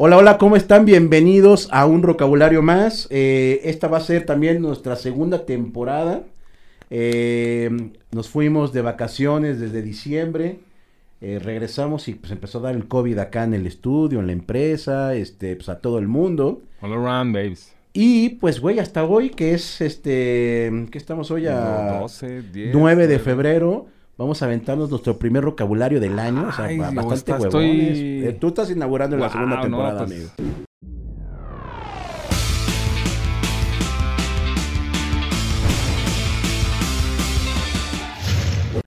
Hola, hola, ¿cómo están? Bienvenidos a un vocabulario más. Eh, esta va a ser también nuestra segunda temporada. Eh, nos fuimos de vacaciones desde diciembre. eh, regresamos y pues empezó a dar el COVID acá en el estudio, en la empresa, este, pues a todo el mundo. All around, babes. Y pues, güey, hasta hoy, que es este, que estamos hoy a 12, 10. 9 de 9. febrero, vamos a aventarnos nuestro primer vocabulario del año. O sea, Ay, bastante está- huevones. estoy- Eh, tú estás inaugurando la segunda no, temporada, pues, amigo.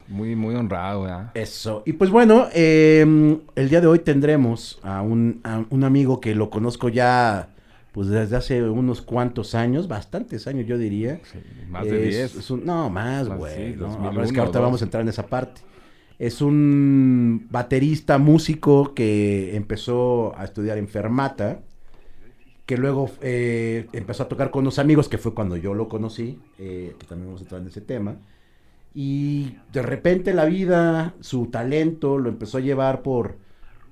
Muy, muy honrado, ¿verdad? Eso. Y pues bueno, eh, el día de hoy tendremos a un, a un amigo que lo conozco ya pues desde hace unos cuantos años, bastantes años yo diría. Sí, más de Es- 10. es un- no, más, güey. sí, no, 2001, pero es que ahorita vamos a entrar en esa parte. Es un baterista, músico que empezó a estudiar en Fermata, que luego eh, empezó a tocar con unos amigos, que fue cuando yo lo conocí, eh, que también vamos a entrar en ese tema. Y de repente la vida, su talento, lo empezó a llevar por,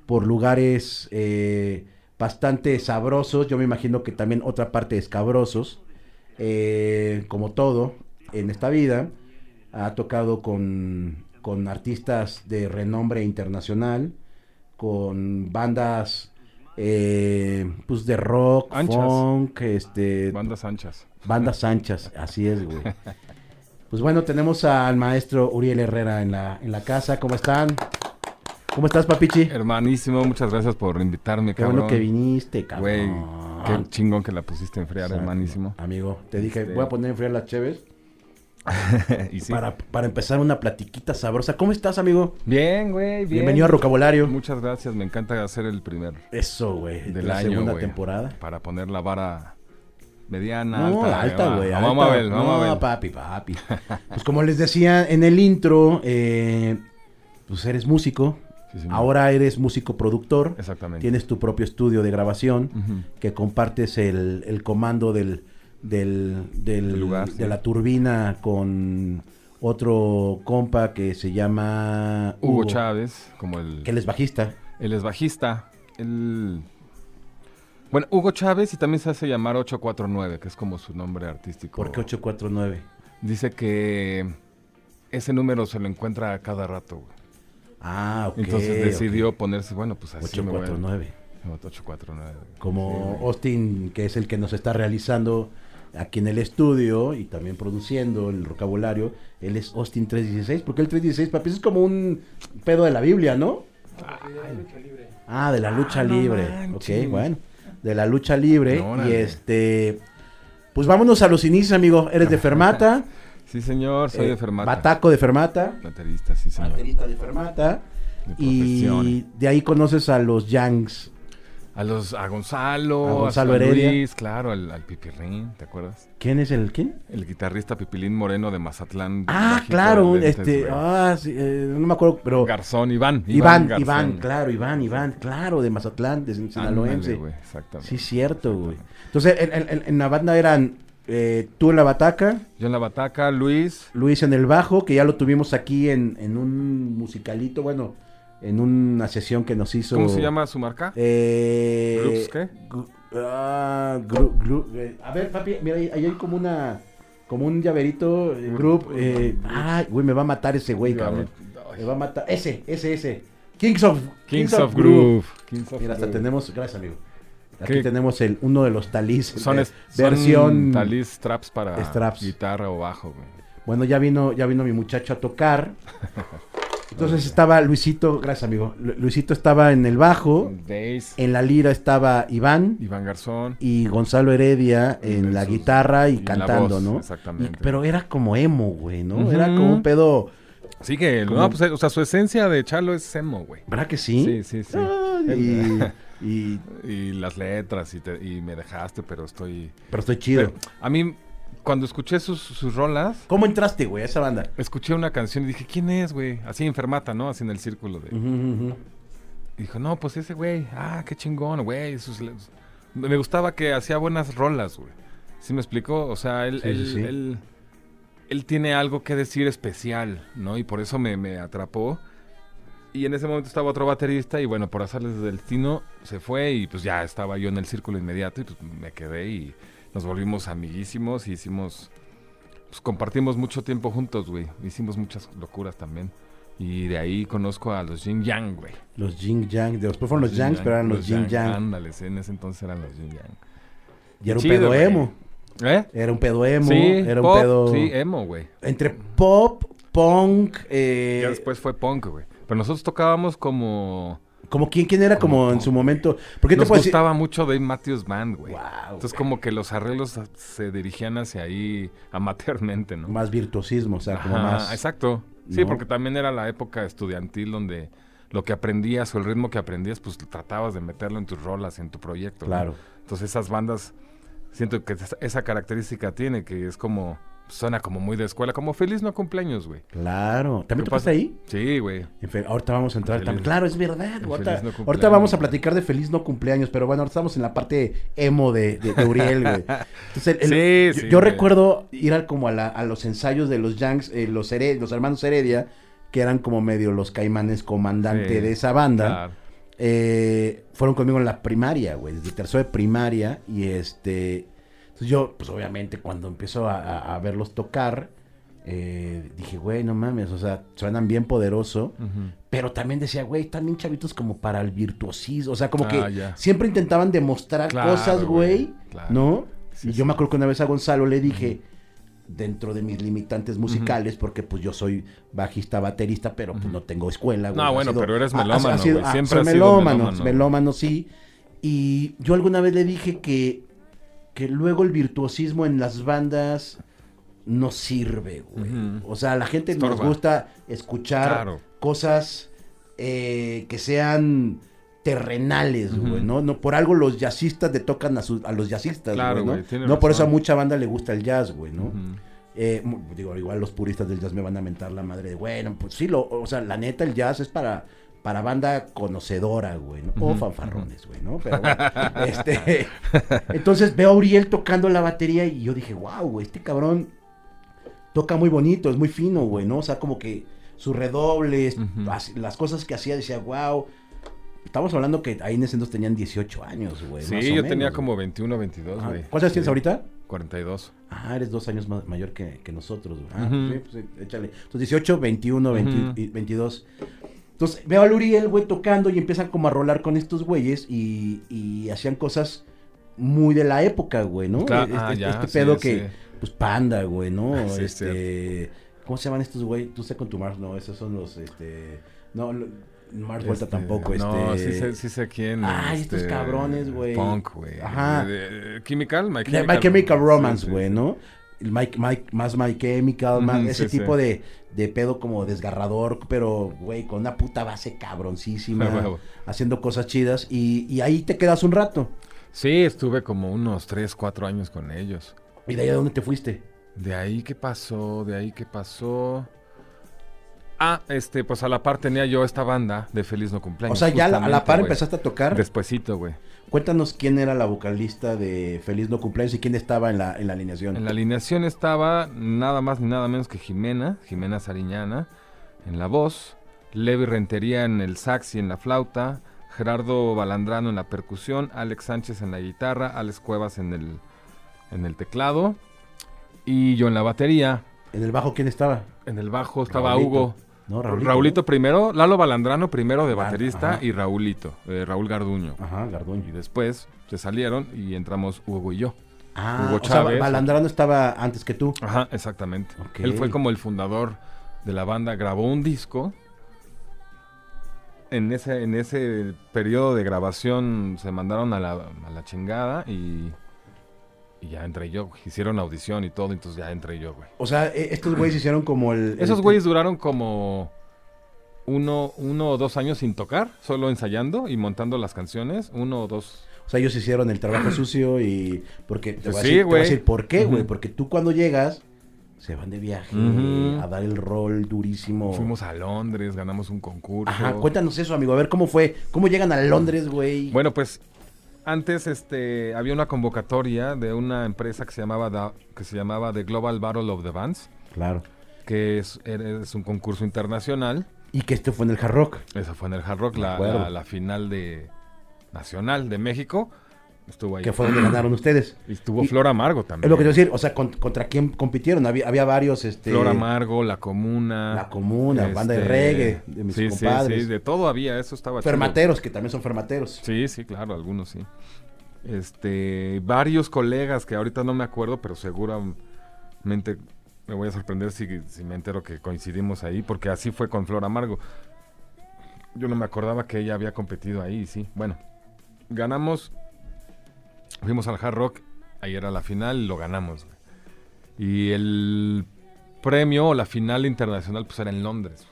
por lugares eh, bastante sabrosos. Yo me imagino que también otra parte escabrosos. Eh, como todo en esta vida, ha tocado con, con artistas de renombre internacional, con bandas eh, pues de rock, Anchas. funk, este, Bandas anchas. bandas anchas, así es, güey. Pues bueno, tenemos al maestro Uriel Herrera en la, en la casa. ¿Cómo están? ¿Cómo estás, papichi? Hermanísimo, muchas gracias por invitarme, Qué cabrón. bueno que viniste, Güey, cabrón. qué chingón que la pusiste a enfriar, Exacto. hermanísimo. Amigo, te dije, Este- voy a poner a enfriar las cheves y sí. para, para empezar una platiquita sabrosa. ¿Cómo estás, amigo? Bien, güey, bien. Bienvenido a Vocabulario. Muchas gracias, me encanta hacer el primer Eso, güey. de la año, segunda güey. temporada. Para poner la vara mediana, No, alta. güey. Vamos a ver, vamos no, a ver. papi, papi. Pues como les decía en el intro, eh, pues eres músico. Sí. Ahora eres músico productor. Exactamente. Tienes tu propio estudio de grabación. Que compartes el, el comando del, del, lugar, de sí. la turbina con otro compa que se llama Hugo Chávez, como el... que él es bajista. Él es bajista. Él... Bueno, Hugo Chávez y también se hace llamar 849, que es como su nombre artístico. ¿Por qué 849? Dice que ese número se lo encuentra a cada rato. güey. Ah, ok. Entonces decidió ponerse, bueno, pues así me voy a- 849. 849. Como Sí. Austin, que es el que nos está realizando aquí en el estudio y también produciendo el vocabulario, él es Austin 316, porque el 316, papi, es como un pedo de la Biblia, ¿no? Ah, de la lucha Ah, libre. manches. ok, bueno. De la lucha libre. No, y este. Pues vámonos a los inicios, amigo. Eres de Fermata. Sí, señor, soy eh, de Fermata. Bataco de Fermata. Baterista, sí, señor. Baterista de Fermata. De Y de ahí conoces a los Yangs. A los a Gonzalo, A Gonzalo a Heredia. Luis, claro, al, al Pipirrín, ¿te acuerdas? ¿Quién es el quién? El guitarrista Pipilín Moreno de Mazatlán. Ah, claro, lentes, este, ah, sí, eh, no me acuerdo, pero Garzón, Iván. Iván, Garzón. Iván, claro, Iván, Iván, claro, de Mazatlán, de Sinaloense. Ándale, güey, exactamente. Sí, cierto, güey. Entonces, en, en- en- en la banda eran eh, tú en la bataca, Yo en la bataca, Luis. Luis en el bajo, que ya lo tuvimos aquí en, en un musicalito, bueno, en una sesión que nos hizo. ¿Cómo se llama su marca? Eh, ¿Groups qué? gru- ah, gru- gru- eh, a ver, papi, mira, ahí, ahí hay como una, como un llaverito, eh, group. eh, ay, güey, me va a matar ese güey, cabrón. Me va a matar. Ese, ese, ese. Kings of, Kings of Groove. Kings of Mira, hasta Groove. tenemos, gracias amigo. Aquí ¿Qué? tenemos el, uno de los talís. Son, son versión. talis straps para straps. guitarra o bajo, güey. Bueno, ya vino, ya vino mi muchacho a tocar. Entonces estaba Luisito, gracias amigo. Lu- Luisito estaba en el bajo. Days, En la lira estaba Iván. Iván Garzón. y Gonzalo Heredia en la guitarra y, cantando, voz, ¿no? exactamente. Y- pero era como emo, güey, ¿no? Era como un pedo. Sí, que, Como- no, pues, eh, o sea, su esencia de Chalo es emo, güey. ¿Verdad que sí? Sí, sí, sí. Y, y- Y las letras, y, te- y me dejaste, pero estoy... pero estoy chido. Pero a mí, cuando escuché sus, sus rolas, ¿Cómo entraste, güey, a esa banda? escuché una canción y dije, ¿quién es, güey? Así enfermata, ¿no? Así en el círculo de... Y dijo, no, pues ese güey, ah, qué chingón, güey. sus Me gustaba que hacía buenas rolas, güey. ¿Sí me explicó? O sea, él, Sí, él, sí. él, él tiene algo que decir especial, ¿no? Y por eso me, me atrapó. Y en ese momento estaba otro baterista y bueno, por hacerles del destino se fue y pues ya estaba yo en el círculo inmediato y pues me quedé y nos volvimos amiguísimos y hicimos, pues compartimos mucho tiempo juntos, güey. Hicimos muchas locuras también. Y de ahí conozco a los Jin Yang, güey. Los Jing Yang. Después fueron los Yangs, pero eran los Jing Yang. Ándale, en ese entonces eran los Jin Yang. Y era un Chido, pedo emo. ¿Eh? Era un pedo emo. sí, era un pop, pedo. Sí, emo, güey. Entre pop, punk. Eh, Ya después fue punk, güey. Pero nosotros tocábamos como... Como quién, quién era como, Como en su momento. Porque te Nos decir. gustaba mucho Dave Matthews Band, güey. Wow, Entonces como que los arreglos se dirigían hacia ahí amateurmente, ¿no? Más virtuosismo, o sea, como más. Exacto. Sí, ¿no? porque también era la época estudiantil donde lo que aprendías o el ritmo que aprendías, pues tratabas de meterlo en tus rolas, en tu proyecto. ¿no? Claro. Entonces esas bandas, siento que esa característica tiene, que es como, suena como muy de escuela, como feliz no cumpleaños, güey. Claro. ¿También ¿Qué tocaste pasa? ahí? Sí, güey. Ahorita vamos a entrar también. Claro, es verdad. Ahorita, no ahorita vamos a platicar de feliz no cumpleaños, pero bueno, ahora estamos en la parte emo de, de, de Uriel, güey. Entonces, el- Sí, yo, sí, yo recuerdo ir como a, la- a los ensayos de los Yanks, eh, los, Here- los hermanos Heredia, que eran como medio los caimanes comandante Sí, de esa banda. Claro. eh, fueron conmigo en la primaria, güey, desde tercero de primaria. Y este. Entonces yo, pues obviamente, cuando empiezo a, a- a verlos tocar, eh, dije, güey, no mames, o sea, suenan bien poderoso. Pero también decía, güey, están bien chavitos como para el virtuosismo. O sea, como Ah, que siempre intentaban demostrar Claro, cosas, güey, claro. ¿no? Sí, y yo sí. me acuerdo que una vez a Gonzalo le dije, dentro de mis limitantes musicales, porque pues yo soy bajista, baterista, pero pues no tengo escuela, güey. No, Ha bueno, pero eres ha- ha- melómano, ha sido- güey. ah, Siempre soy melómano. melómano, sí. Y yo alguna vez le dije que, que luego el virtuosismo en las bandas no sirve, güey. O sea, a la gente nos Estorba. gusta escuchar Claro. cosas eh, que sean terrenales, güey, ¿no? No por algo los jazzistas le tocan a, los jazzistas, Claro, güey, ¿no? por eso a mucha banda le gusta el jazz, güey, ¿no? Eh, digo, igual los puristas del jazz me van a mentar la madre de, bueno, pues sí, lo, o sea, la neta, el jazz es para, para banda conocedora, güey, ¿no? O fanfarrones, güey, ¿no? Pero bueno, este, entonces veo a Uriel tocando la batería y yo dije, wow, güey, este cabrón toca muy bonito, es muy fino, güey, ¿no? O sea, como que sus redobles, las cosas que hacía, decía, wow. Estamos hablando que ahí en ese entonces tenían 18 años, güey. Sí, más o yo menos, tenía güey. como 21, 22, Ajá. güey. ¿Cuántos años tienes Sí. ahorita? 42. Ah, eres dos años más mayor que, que nosotros, güey. Ah, sí, pues, sí, échale. Entonces, 18, 21, 20 Ujú. y 22. Entonces, veo al Uriel, güey, tocando y empiezan como a rolar con estos güeyes y, y hacían cosas muy de la época, güey, ¿no? Claro, Este, ah, este- ya, este pedo sí. que, pues, Panda, güey, ¿no? Ah, sí, es este, ¿cómo se llaman estos güey? Tú sé con tu Mars, no, esos son los, este, no, Mars Vuelta Este, tampoco, este. No, sí sé, sí sé quién. Ay, estos este, cabrones, güey. Punk, güey. Ajá. Chemical, My Chemical, My Chemical Romance, güey. ¿no? Mike, Mike, más My Chemical, más ese tipo. De, de pedo como desgarrador, pero, güey, con una puta base cabroncísima, haciendo cosas chidas, y, y ahí te quedas un rato. Sí, estuve como unos 3, 4 años con ellos. ¿Y de ahí a dónde te fuiste? De ahí qué pasó, de ahí qué pasó. Ah, este, pues a la par tenía yo esta banda de Feliz No Cumpleaños. o sea, ya a la- par empezaste a tocar. Despuésito, güey. Cuéntanos quién era la vocalista de Feliz No Cumpleaños y quién estaba en la, en la alineación. En la alineación estaba nada más ni nada menos que Jimena, Jimena Sariñana, en la voz, Levi Rentería en el sax y en la flauta, Gerardo Balandrano en la percusión, Alex Sánchez en la guitarra, Alex Cuevas en el, en el teclado y yo en la batería. ¿En el bajo quién estaba? En el bajo estaba Raulito. Hugo. No, Raulito, Raulito. primero, Lalo Balandrano primero de baterista ajá. y Raulito, eh, Raúl Garduño. Ajá, Y Garduño. después se salieron y entramos Hugo y yo. Ah, Hugo o sea, Chávez. Balandrano estaba antes que tú. Ajá, exactamente. Él fue como el fundador de la banda, grabó un disco. En ese, en ese periodo de grabación se mandaron a la, a la chingada y, y ya entré yo. güey. Hicieron audición y todo, entonces ya entré yo, güey. O sea, e- estos güeyes hicieron como el... Esos güeyes duraron como uno, uno o dos años sin tocar, solo ensayando y montando las canciones. Uno o dos. O sea, ellos hicieron el trabajo sucio y... Porque te Pues voy a sí, decir, te voy a güey. decir por qué, güey. Ujú. Porque tú cuando llegas, se van de viaje Ujú. a dar el rol durísimo. Fuimos a Londres, ganamos un concurso. Ajá, cuéntanos eso, amigo. A ver, ¿cómo fue? ¿Cómo llegan a Londres, güey? Bueno, pues antes este había una convocatoria de una empresa que se llamaba Da- que se llamaba The Global Battle of the Bands, Claro. que es, es un concurso internacional Y que esto fue en el Hard Rock. Eso fue en el Hard Rock, la, la- la final de Nacional de México. Estuvo ahí. Que fue donde ganaron ustedes. Y estuvo Y- Flor Amargo Es también. lo que quiero decir, o sea, con- ¿contra quién compitieron? Había, había varios, este... Flor Amargo, La Comuna. La Comuna, banda de este, reggae, de mis sí, sí, compadres. sí, de todo había, eso estaba chido. Fermateros, que también son fermateros. Sí, sí, claro, algunos sí. Este, varios colegas que ahorita no me acuerdo, pero seguramente me voy a sorprender si, si me entero que coincidimos ahí, porque así fue con Flor Amargo. Yo no me acordaba que ella había competido ahí, sí. Bueno, ganamos, fuimos al Hard Rock, ahí era la final lo ganamos. güey. Y el premio o la final internacional pues era en Londres.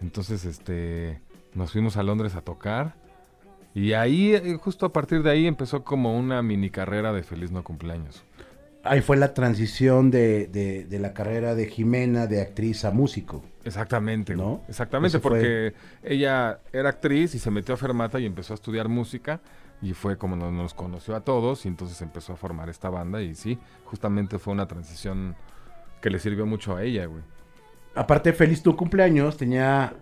Entonces, este, nos fuimos a Londres a tocar. Y ahí, eh, justo a partir de ahí, empezó como una mini carrera de feliz no cumpleaños. Ahí fue la transición de, de- de la carrera de Jimena de actriz a músico. Exactamente, ¿No? Exactamente, Eso fue- porque ella era actriz y se metió a Fermata y empezó a estudiar música. Y fue como nos, nos conoció a todos y entonces empezó a formar esta banda. Y sí, justamente fue una transición que le sirvió mucho a ella, güey. Aparte, Feliz tu cumpleaños tenía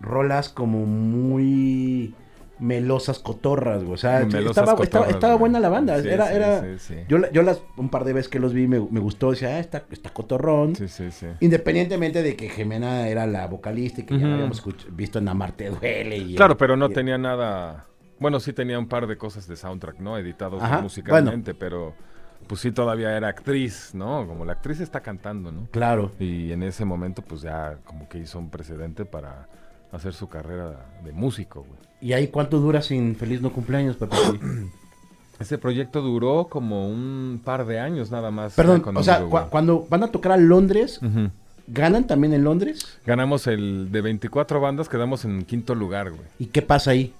rolas como muy melosas cotorras, güey. O sea, estaba, estaba, cotorras, estaba güey. buena la banda. Sí, era, sí, era, sí. Yo, yo las, un par de veces que los vi me, me gustó. Decía, ah, está, está cotorrón. Sí, sí, sí. Independientemente de que Jimena era la vocalista y que ya la habíamos visto en Amarte Duele. Y, Claro, pero no y- tenía nada. Bueno, sí tenía un par de cosas de soundtrack, ¿no? Editados Ajá, musicalmente, pero pues sí todavía era actriz, ¿no? Como la actriz está cantando, ¿no? Claro. Y en ese momento, pues ya como que hizo un precedente para hacer su carrera de músico, güey. ¿Y ahí cuánto dura sin Feliz No Cumpleaños, Pepe? Ese proyecto duró como un par de años nada más. Perdón, o sea, cu- cuando van a tocar a Londres. ¿ganan también en Londres? Ganamos el de 24 bandas, quedamos en quinto lugar, güey. ¿Y qué pasa ahí?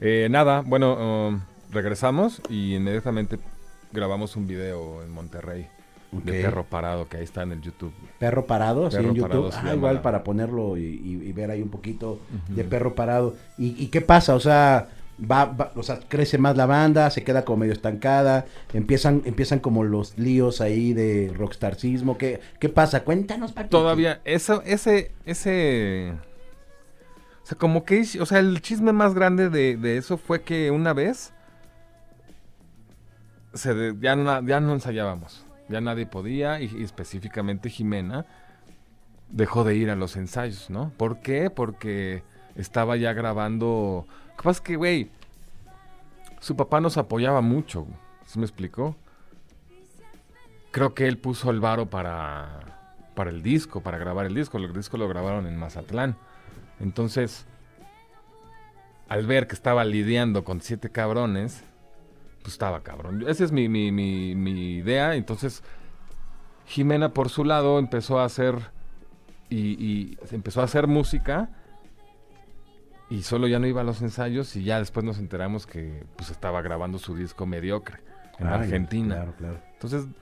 Eh, nada, bueno, um, regresamos y inmediatamente grabamos un video en Monterrey Ok. de Perro Parado, que ahí está en el YouTube. Perro parado, Perro en YouTube. Ah, igual para ponerlo y, y- y ver ahí un poquito de perro parado. ¿Y, y qué pasa? O sea, va, va- o sea, crece más la banda, se queda como medio estancada, empiezan, empiezan como los líos ahí de rockstarcismo. ¿Qué, qué pasa? Cuéntanos, papi. Todavía, eso, ese, ese... Sea, como que, o sea, el chisme más grande de, de eso fue que una vez se ya, ya no ensayábamos. Ya nadie podía y, específicamente Jimena dejó de ir a los ensayos, ¿no? ¿Por qué? Porque estaba ya grabando... Lo que pasa que, güey, su papá nos apoyaba mucho, ¿sí me explicó? Creo que él puso el varo para, para el disco, para grabar el disco. El disco lo grabaron en Mazatlán. Entonces, al ver que estaba lidiando con siete cabrones, pues estaba cabrón. Esa es mi, mi, mi, mi idea. Entonces, Jimena por su lado empezó a hacer y, y empezó a hacer música y solo ya no iba a los ensayos y ya después nos enteramos que pues estaba grabando su disco mediocre en Argentina. Claro, claro. Entonces, no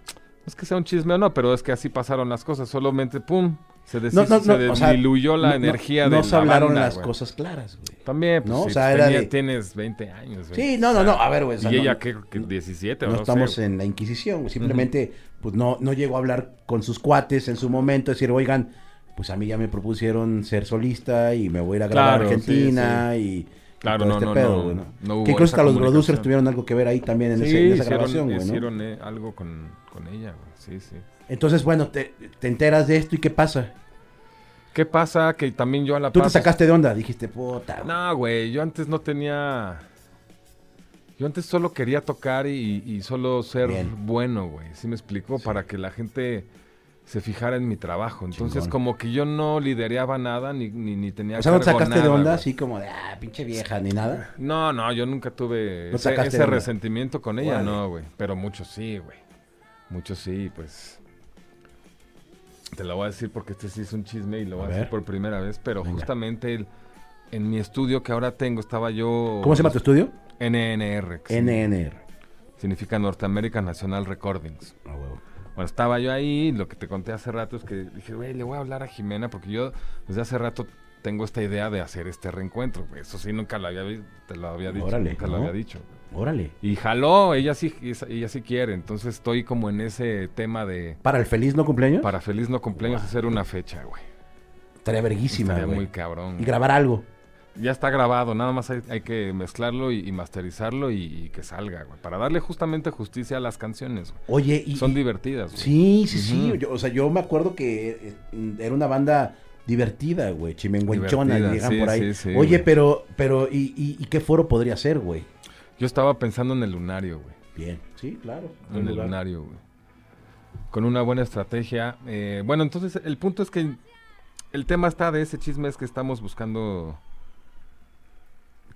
es que sea un chisme o no, pero es que así pasaron las cosas. Solamente, pum, se, No, no, se no, o sea, diluyó la no- energía no, de no la se hablaron banda, las güey. cosas claras, güey. También, pues, ¿no? O sea, pues, tenía- de- tienes 20 años. güey. Sí, no, no, no, a ver, güey. o sea, y no- ella, ¿qué? ¿Qué? 17 o no no, estamos sé. en la Inquisición, güey. simplemente pues no, no llegó a hablar con sus cuates en su momento, decir, oigan, pues a mí ya me propusieron ser solista y me voy a ir a grabar Claro, a Argentina y Claro, no, este no, pedo, no, ¿no? no hubo que incluso esa hasta los producers tuvieron algo que ver ahí también en, Sí, ese- en esa hicieron, grabación, güey, hicieron eh, algo con, con ella, güey. Sí, sí. Entonces, bueno, te, te enteras de esto y ¿qué pasa? ¿Qué pasa? Que también yo a la Tú te sacaste de onda, dijiste, puta. güey". No, güey, yo antes no tenía... Yo antes solo quería tocar y, y solo ser Bien. bueno, güey. ¿Sí me explico? Sí. Para que la gente se fijara en mi trabajo. Entonces, Chingón. como que yo no lidereaba nada ni, ni, ni tenía O sea, no te sacaste de onda güey. así como de, ah, pinche vieja, ni nada. No, no, yo nunca tuve No ese, sacaste ese de onda. resentimiento con ella, Órale. no, güey. Pero muchos sí, güey. Muchos sí, pues. Te lo voy a decir porque este sí es un chisme y lo voy a, decir por primera vez. Pero Venga. justamente el- en mi estudio que ahora tengo estaba yo. ¿Cómo se llama tu estudio? NNR. que NNR. Significa North American National Recordings. Ah, huevo. Bueno, estaba yo ahí, lo que te conté hace rato es que dije, güey, le voy a hablar a Jimena porque yo desde hace rato tengo esta idea de hacer este reencuentro. Eso sí, nunca lo había, te lo había dicho. Órale, nunca ¿no? lo había dicho. Órale. Y jaló, ella sí, ella sí quiere. Entonces estoy como en ese tema de ¿Para el feliz no cumpleaños? para feliz no cumpleaños hacer una fecha, güey. Estaría verguísima, Estaría güey. muy cabrón. Y grabar algo. Ya está grabado, nada más hay, hay que mezclarlo y, y masterizarlo y, y que salga, güey. Para darle justamente justicia a las canciones, güey. Oye, y... Son divertidas, güey. Sí, sí, sí. Yo- o sea, yo me acuerdo que eh, era una banda divertida, güey. Chimenguenchona, llegan sí, por ahí. sí, sí, Oye, güey. pero, pero, ¿y, y, y qué foro podría ser, güey? Yo estaba pensando en el lunario, güey. Bien. Sí, claro. En el lunario, güey. Con una buena estrategia. eh, bueno, entonces el punto es que el tema está de ese chisme es que estamos buscando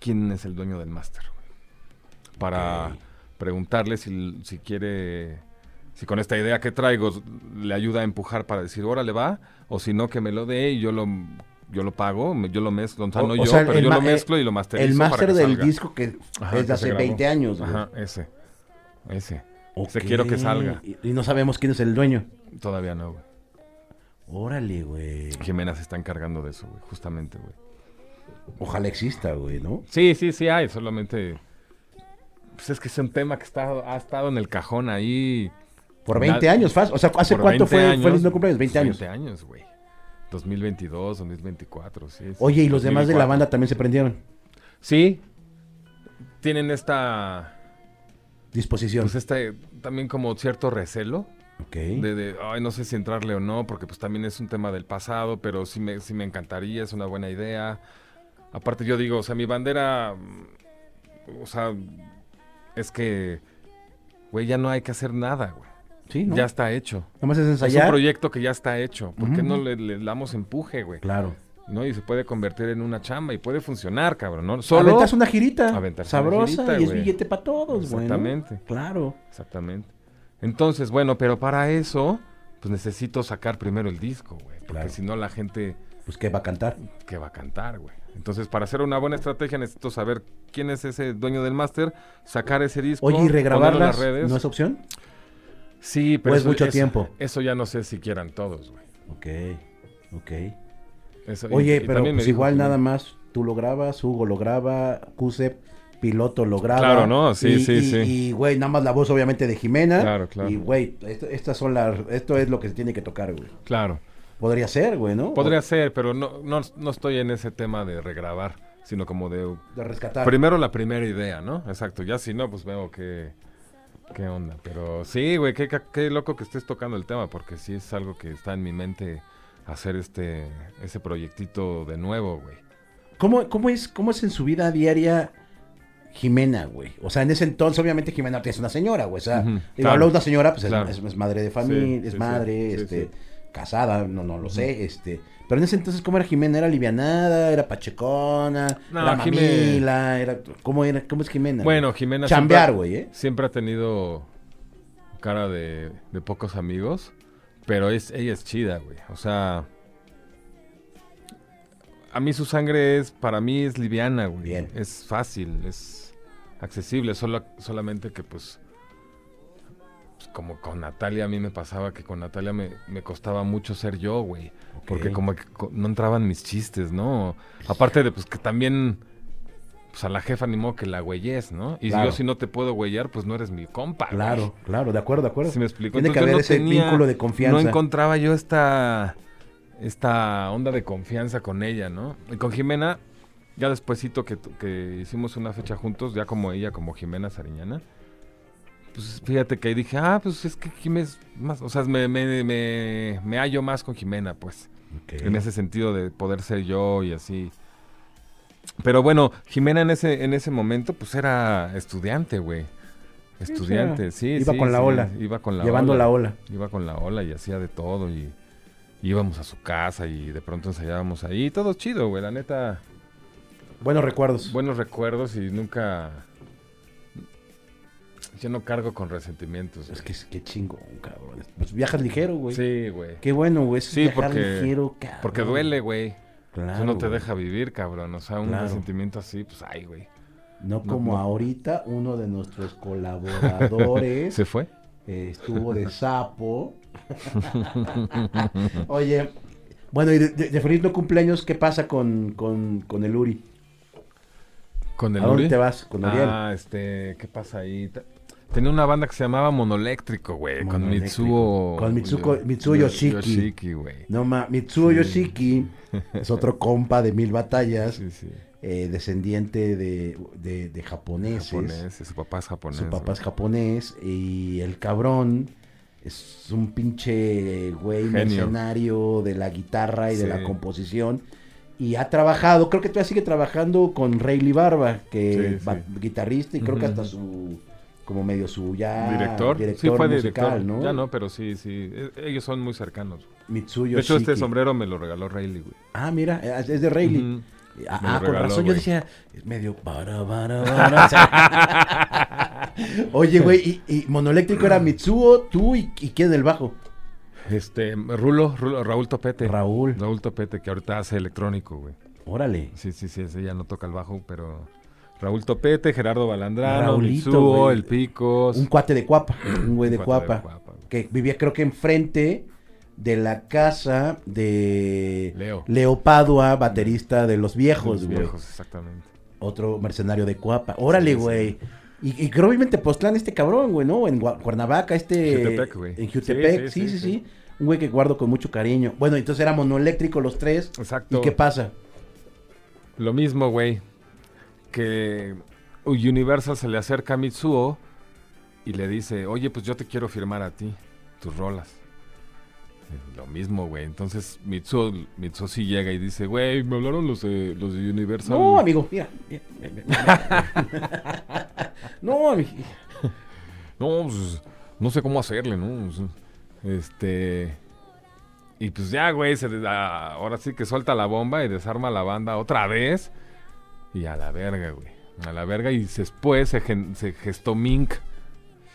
quién es el dueño del máster. Para preguntarle si, si quiere, si con esta idea que traigo le ayuda a empujar para decir, órale va, o si no que me lo dé y yo lo, yo lo pago, yo lo mezclo, o no o yo, sea, pero yo lo mezclo y lo masterizo El máster del salga. disco que Ajá, es de hace grabó. 20 años, güey. Ajá, ese. Ese. Ok. Ese quiero que salga. Y, y no sabemos quién es el dueño. Todavía no, güey. Órale, güey. Jimena se está encargando de eso, güey, justamente, güey. Ojalá exista, güey, ¿no? Sí, sí, sí hay, solamente... Pues es que es un tema que está, ha estado en el cajón ahí... Por 20 Na- años, fácil. O sea, ¿hace cuánto 20 fue, fue el años, mismo cumpleaños? 20 años. 20 años, güey. 2022, 2024, sí. sí, Oye, ¿y los demás de la 2004. banda también se prendieron? Sí. Tienen esta... Disposición. Pues este, también como cierto recelo. ok. De, de, ay, no sé si entrarle o no, porque pues también es un tema del pasado, pero sí me, sí me encantaría, es una buena idea. Aparte yo digo, o sea, mi bandera, o sea, es que, güey, ya no hay que hacer nada, güey. sí, ¿no? Ya está hecho. Nada más es Es un ensayar. proyecto que ya está hecho. ¿Por qué no le, le damos empuje, güey? Claro. ¿No? Y se puede convertir en una chamba y puede funcionar, cabrón, ¿no? Solo... Aventarse una girita. Aventarse una sabrosa girita, y es billete para todos, güey. Exactamente. Claro. Exactamente. Entonces, bueno, pero para eso, pues necesito sacar primero el disco, güey. Porque Claro. si no, la gente, Pues que va a cantar. ¿qué va a cantar, güey? Entonces, para hacer una buena estrategia, necesito saber quién es ese dueño del máster, sacar ese disco. Oye, ¿y en regrabarlas las redes. no es opción? Sí, pero ¿O es eso- mucho eso- tiempo? Eso ya no sé si quieran todos, güey. Ok, ok. Eso- Oye, y pero pues igual que- nada más tú lo grabas, Hugo lo graba, Cusep, piloto lo graba. Claro, ¿no? Sí, y, sí, y- sí. Y, güey, nada más la voz obviamente de Jimena. Claro, claro. Y, güey, esto, estas son las... Esto es lo que se tiene que tocar, güey. Claro. Podría ser, güey, ¿no? Podría ser, pero no, no, no estoy en ese tema de regrabar, sino como de... De rescatar. Primero la primera idea, ¿no? Exacto. Ya si no, pues veo qué, qué onda. Pero sí, güey, qué, qué- qué loco que estés tocando el tema, porque sí es algo que está en mi mente hacer este ese proyectito de nuevo, güey. ¿Cómo, cómo, es, ¿Cómo es en su vida diaria Jimena, güey? O sea, en ese entonces, obviamente, Jimena es una señora, güey. O sea, Ujú, digo, claro. hablo de una señora, pues es- Claro. es, es madre de familia, Sí, es sí, madre, sí, este. Casada, no, no lo sé, este. Pero en ese entonces, ¿cómo era Jimena? ¿Era livianada? ¿Era pachecona? No, ¿Era Jime- mamila? Era, ¿cómo, era, ¿Cómo es Jimena? Bueno? Jimena Chambear, güey, ¿eh? siempre ha tenido cara de, de pocos amigos, pero es ella es chida, güey. O sea, a mí su sangre es, para mí es liviana, güey. Bien. Es fácil, es accesible, solo, solamente que pues, pues, como con Natalia a mí me pasaba que con Natalia me, me costaba mucho ser yo, güey. Porque como que no entraban mis chistes, ¿no? Aparte de pues que también pues a la jefa ni modo que la güeyes, ¿no? Y Claro. yo si no te puedo güeyar, pues no eres mi compa. güey. Claro, claro, de acuerdo, de acuerdo. ¿Sí me explico? Tiene que Entonces, haber no ese tenía- vínculo de confianza. No encontraba yo esta esta onda de confianza con ella, ¿no? Y con Jimena, ya despuesito que, que hicimos una fecha juntos, ya como ella, como Jimena Sariñana, pues fíjate que ahí dije, ah, pues es que Jimena es más, o sea, me, me, me, me hallo más con Jimena, pues en ese sentido de poder ser yo y así. Pero bueno, Jimena en ese, en ese momento, pues era estudiante, güey. Estudiante, sí. iba sí, con la ola, Iba con la Llevando ola. la ola. Iba con la ola y hacía de todo y íbamos a su casa y de pronto ensayábamos ahí. Todo chido, güey. La neta, Buenos recuerdos. buenos recuerdos y nunca... Yo no cargo con resentimientos. Es que que chingón, cabrón. Pues viajas ligero, güey. Sí, güey. Qué bueno, güey. Sí, viajar porque- ligero, cabrón. Porque duele, güey. Claro. Eso no te güey. deja vivir, cabrón. O sea, un Claro. resentimiento así, pues, ay, güey. No No, como no. ahorita uno de nuestros colaboradores ¿Se fue? eh, estuvo de sapo. Oye, bueno, y de, de- de feliz no cumpleaños, ¿qué pasa con, con, con el Uri? ¿Con el ¿A dónde Uri? te vas? Con Uriel. Ah, este, ¿qué pasa ahí? Tenía una banda que se llamaba Monoeléctrico, güey. Con. Mitsuo. Con Mitsuko- Mitsuo Yoshiki. Yoshiki, güey. No ma, Mitsuo Yoshiki es otro compa de mil batallas, Sí, sí. eh, descendiente de, de, de japoneses. Japonés, y su papá es japonés. Su papá güey. es japonés y el cabrón es un pinche güey Genio. mercenario de la guitarra y de la composición. Y ha trabajado, creo que todavía sigue trabajando con Rayleigh Barba, que Sí, guitarrista y creo que hasta su, como medio su ya ¿Director? sí, fue musical, director. ¿no? Ya no, pero sí, sí. E- Ellos son muy cercanos. Mitsuyo De hecho, este sombrero me lo regaló Rayleigh, güey. Ah, mira, es es de Rayleigh. Ah, ah, con regaló, razón yo decía, es medio para, para, para, o sea. Oye, güey, y, y monoeléctrico era Mitsuo, tú y, y quién el bajo. Este, Rulo, Rulo- Raúl Topete. Raúl. Raúl Topete, que ahorita hace electrónico, güey. Órale. Sí, sí, sí, ese ya no toca el bajo, pero... Raúl Topete, Gerardo Balandrano, Mitsuo, el Picos. Un cuate de Cuapa, un güey de Cuapa, que vivía creo que enfrente de la casa de Leo. Leo Padua, baterista de Los Viejos, Los güey. viejos, exactamente. Otro mercenario de Cuapa. Órale, Sí, sí. güey. Y, y creo obviamente Postlán este cabrón, güey, ¿no? En Cuernavaca, este... Jutepec, güey. En Jutepec, sí Sí, sí, sí, sí, sí, Un güey que guardo con mucho cariño. Bueno, entonces era monoeléctrico los tres. Exacto. ¿Y qué pasa? Lo mismo, güey. Que Universal se le acerca a Mitsuo y le dice, oye, pues yo te quiero firmar a ti, tus rolas. Eh, Lo mismo, güey. Entonces Mitsuo, Mitsuo sí llega y dice, güey, me hablaron los de, los de Universal. No, amigo, mira. mira, mira, mira. no, amigo. No, pues, no sé cómo hacerle, ¿no? Este. Y pues ya, güey, se, a- ahora sí que suelta la bomba y desarma la banda otra vez. Y a la verga, güey. A la verga. Y después se, gen- se gestó Mink.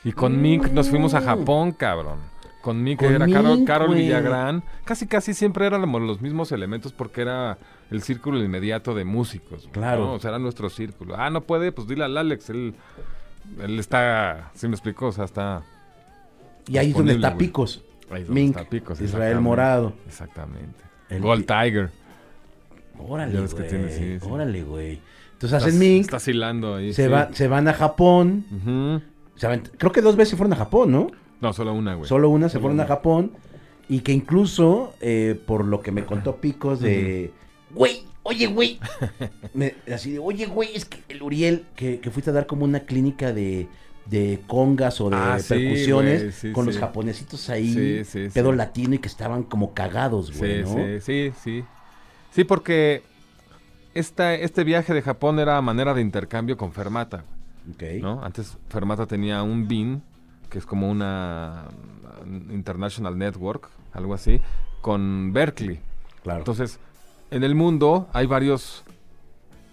Y con Mink nos fuimos a Mm. Japón, cabrón. Con Mink Con era Carol, Mink, Carol. Villagrán. Casi, casi siempre éramos los mismos elementos porque era el círculo inmediato de músicos. Claro. ¿no? O sea, era nuestro círculo. Ah, no puede, pues dile al Alex. Él, él está, ¿sí me explicó? O sea, está... Y ahí es donde está. Picos. ahí es donde Mink, está Picos, Israel. Morado. Exactamente. El Gold Tiger. Órale, güey. tiene, sí, sí. Órale, güey. Entonces Estás- hacen Mink, Estás hilando ahí. se, sí. va- se van a Japón. Se avent- creo que dos veces se fueron a Japón, ¿no? No, solo una, güey. Solo una se Solo fueron a. Japón. Y que incluso, eh, por lo que me contó Picos, de... Güey, oye, güey. Así de, oye, güey, es que el Uriel, que, que fuiste a dar como una clínica de, de congas o de Ah, sí, percusiones sí, con los japonesitos ahí, Sí, sí, pedo sí. latino y que estaban como cagados, güey, Sí, ¿no? sí, sí, sí. Porque esta, este viaje de Japón era manera de intercambio con Fermata, Ok. ¿no? Antes Fermata tenía un BIN, que es como una mm, International Network, algo así, con Berkeley. Claro. Entonces, en el mundo hay varios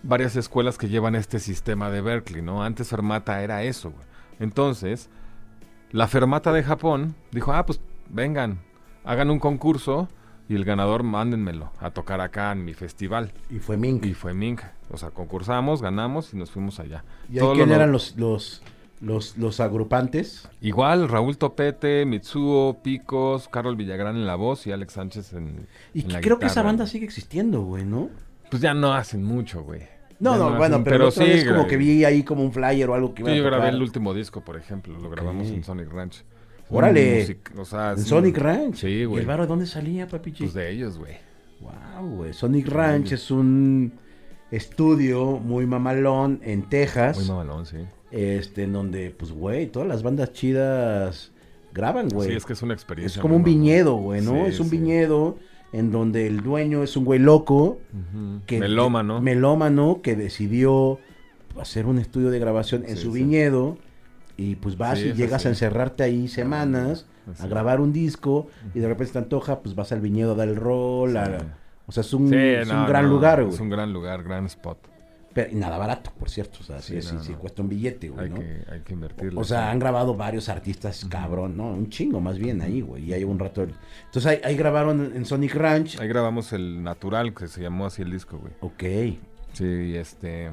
varias escuelas que llevan este sistema de Berkeley, ¿no? Antes Fermata era eso, güey. Entonces, la Fermata de Japón dijo, ah, pues vengan, hagan un concurso y el ganador mándenmelo a tocar acá en mi festival. y fue Mink. Y fue Mink. O sea, concursamos, ganamos y nos fuimos allá. ¿Y ahí quién lo- eran los, los, los, los agrupantes? Igual, Raúl Topete, Mitsuo, Picos, Carol Villagrán en la voz y Alex Sánchez en, Y en que la creo que esa banda sigue existiendo, güey, ¿no? Pues ya no hacen mucho, güey. No, no, bueno, pero, vez sí, como que vi ahí como un flyer o algo que iba Sí, yo grabé el último disco, por ejemplo. Lo grabamos en Sonic Ranch. Órale. Music- o sea, ¿En sí, Sonic Ranch? Sí, ¿Y güey. el barro de dónde salía, papichi? Pues de ellos, güey. Wow, güey. Sonic Ranch es un estudio muy mamalón en Texas. Muy mamalón, sí. Este, en donde, pues, güey, todas las bandas chidas graban, güey. Sí, es que es una experiencia. Es como un viñedo, güey, ¿no? Sí, es un sí. viñedo en donde el dueño es un güey loco. Que, Melómano. Melómano que decidió hacer un estudio de grabación en su viñedo. Y pues vas Sí, y llegas así. a encerrarte ahí semanas Así. a grabar un disco y de repente te antoja, pues vas al viñedo a dar el rol. Sí. a- o sea, es un, Sí, es un gran no, lugar, güey. Es un gran lugar, gran spot. Pero- y nada barato, por cierto. O sea, sí, Sí, sí, no, sí, no. cuesta un billete, güey, Hay, ¿no? que, hay que invertirlo. O sea, han grabado varios artistas, cabrón, ¿no? Un chingo más bien ahí, güey. Y hay un rato. Entonces ahí, ahí grabaron en Sonic Ranch. Ahí grabamos el Natural, que se llamó así el disco, güey. Ok. Sí, este.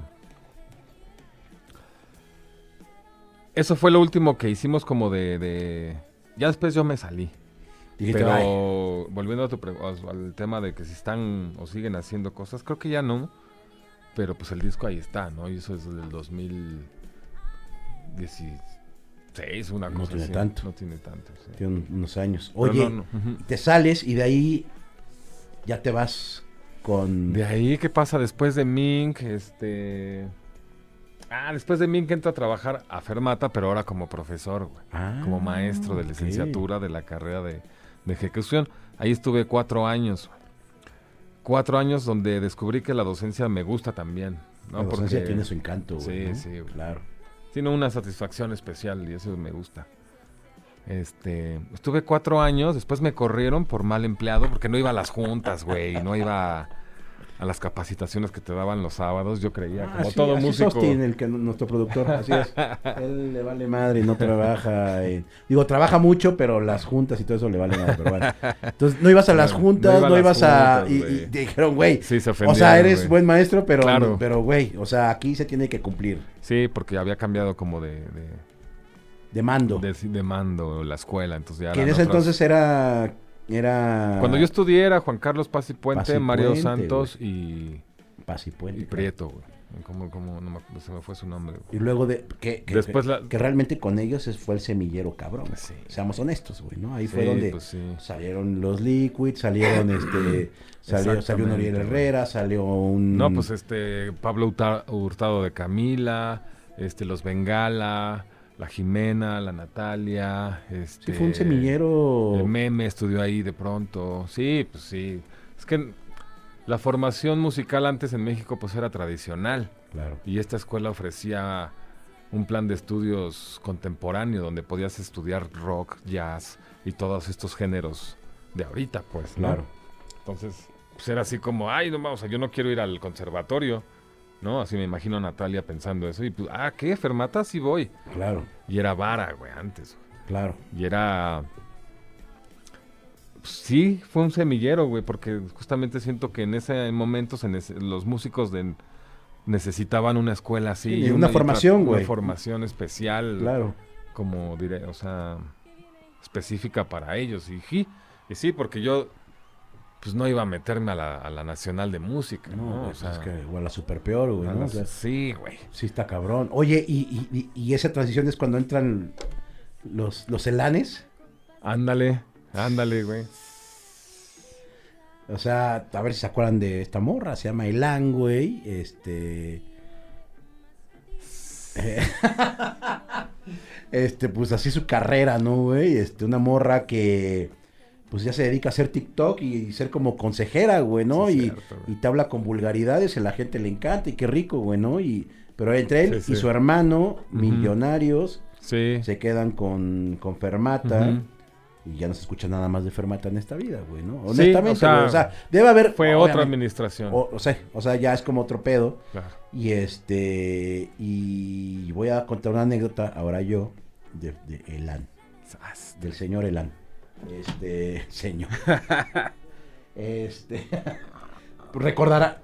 Eso fue lo último que hicimos como de. de- Ya después yo me salí. Dijiste, "Ay". Pero volviendo a tu pre- al tema de que si están o siguen haciendo cosas, creo que ya no. Pero pues el disco ahí está, ¿no? Y eso es del 2017, Sí, es una No cosa tiene así. tanto. No tiene tanto, sí. Tiene un- unos años. Oye, no, no, te sales y de ahí ya te vas con... De ahí, ¿qué pasa después de Mink? Este... Ah, después de Mink entro a trabajar a Fermata, pero ahora como profesor, güey. Ah, como maestro de licenciatura de la carrera de, de ejecución. Ahí estuve cuatro años. Cuatro años donde descubrí que la docencia me gusta también. ¿no? La docencia Porque- tiene su encanto, güey. Sí, ¿no? sí, güey. Claro. tiene una satisfacción especial y eso me gusta. Este, estuve cuatro años, después me corrieron por mal empleado porque no iba a las juntas, güey, no iba a, las capacitaciones que te daban los sábados. Yo creía, Ah, como sí, todo así músico. Austin, el que, nuestro productor, así es. Él le vale madre y no trabaja. en- digo, trabaja mucho, pero las juntas y todo eso le vale madre. Pero bueno. Entonces, no ibas a las no juntas, no, ibas a. juntas, y, y dijeron, güey. Sí, se O sea, eres buen maestro, pero, Claro. pero, güey, o sea, aquí se tiene que cumplir. Sí, porque había cambiado como de, de, De mando. de, de mando la escuela, entonces ya que en ese otras- entonces era. Era Cuando yo estudié era Juan Carlos Paz y Puente, Paz y Mario Santos y, Paz y Puente, y claro. Prieto, güey. ¿Cómo, cómo, no me- se me fue su nombre, güey. Y luego de. Que, que, Después que, la- que realmente con ellos fue el semillero cabrón. Sí. Seamos honestos, güey, ¿no? Ahí fue donde. pues sí. Salieron los Liquids, salieron este. Salió, salió un Exactamente, Herrera, salió un. No, pues este, Pablo Hurta- Hurtado de Camila, este, los Bengala, la Jimena, la Natalia, este... Sí, fue un semillero. El meme estudió ahí de pronto. Sí, pues sí. Es que la formación musical antes en México pues era tradicional. Claro. Y esta escuela ofrecía un plan de estudios contemporáneo donde podías estudiar rock, jazz y todos estos géneros de ahorita, pues. ¿no? Claro. Entonces, pues era así como, ay, no, vamos, yo no quiero ir al conservatorio, ¿no? Así me imagino a Natalia pensando eso. Y pues, ah, ¿qué? ¿Fermata? Sí voy. Claro, Y era vara, güey, antes. güey. claro. Y era... pues, sí, fue un semillero, güey, porque justamente siento que en ese momento se nece- los músicos de necesitaban una escuela así. Sí, y una formación, Una güey. formación especial, Claro. como diré, o sea, específica para ellos. Y, sí, y sí, porque yo pues no iba a meterme a la, a la Nacional de Música, ¿no? No, O pues, sea, es que, o a la super peor, güey, ¿no? O sea, sí, güey. sí está cabrón. Oye, y, y, y- esa transición es cuando entran los, los elanes. Ándale, ándale, güey. O sea, a ver si se acuerdan de esta morra, se llama Elan, güey. Este. Este, pues así su carrera, ¿no, güey? Este, una morra que pues ya se dedica a hacer TikTok y ser como consejera, güey, ¿no? Sí, y, cierto, güey. y te habla con vulgaridades, a la gente le encanta y qué rico, güey, ¿no? Y, pero entre él Sí, y sí. su hermano, millonarios, se quedan con, con Fermata. Y ya no se escucha nada más de Fermata en esta vida, güey, ¿no? Honestamente, o sea, güey, o sea, debe haber... Fue otra administración. o, o sea, o sea, ya es como otro pedo. Claro. Y este, y voy a contar una anécdota ahora yo de, de Elan, del señor Elan. Este, señor. este, recordará,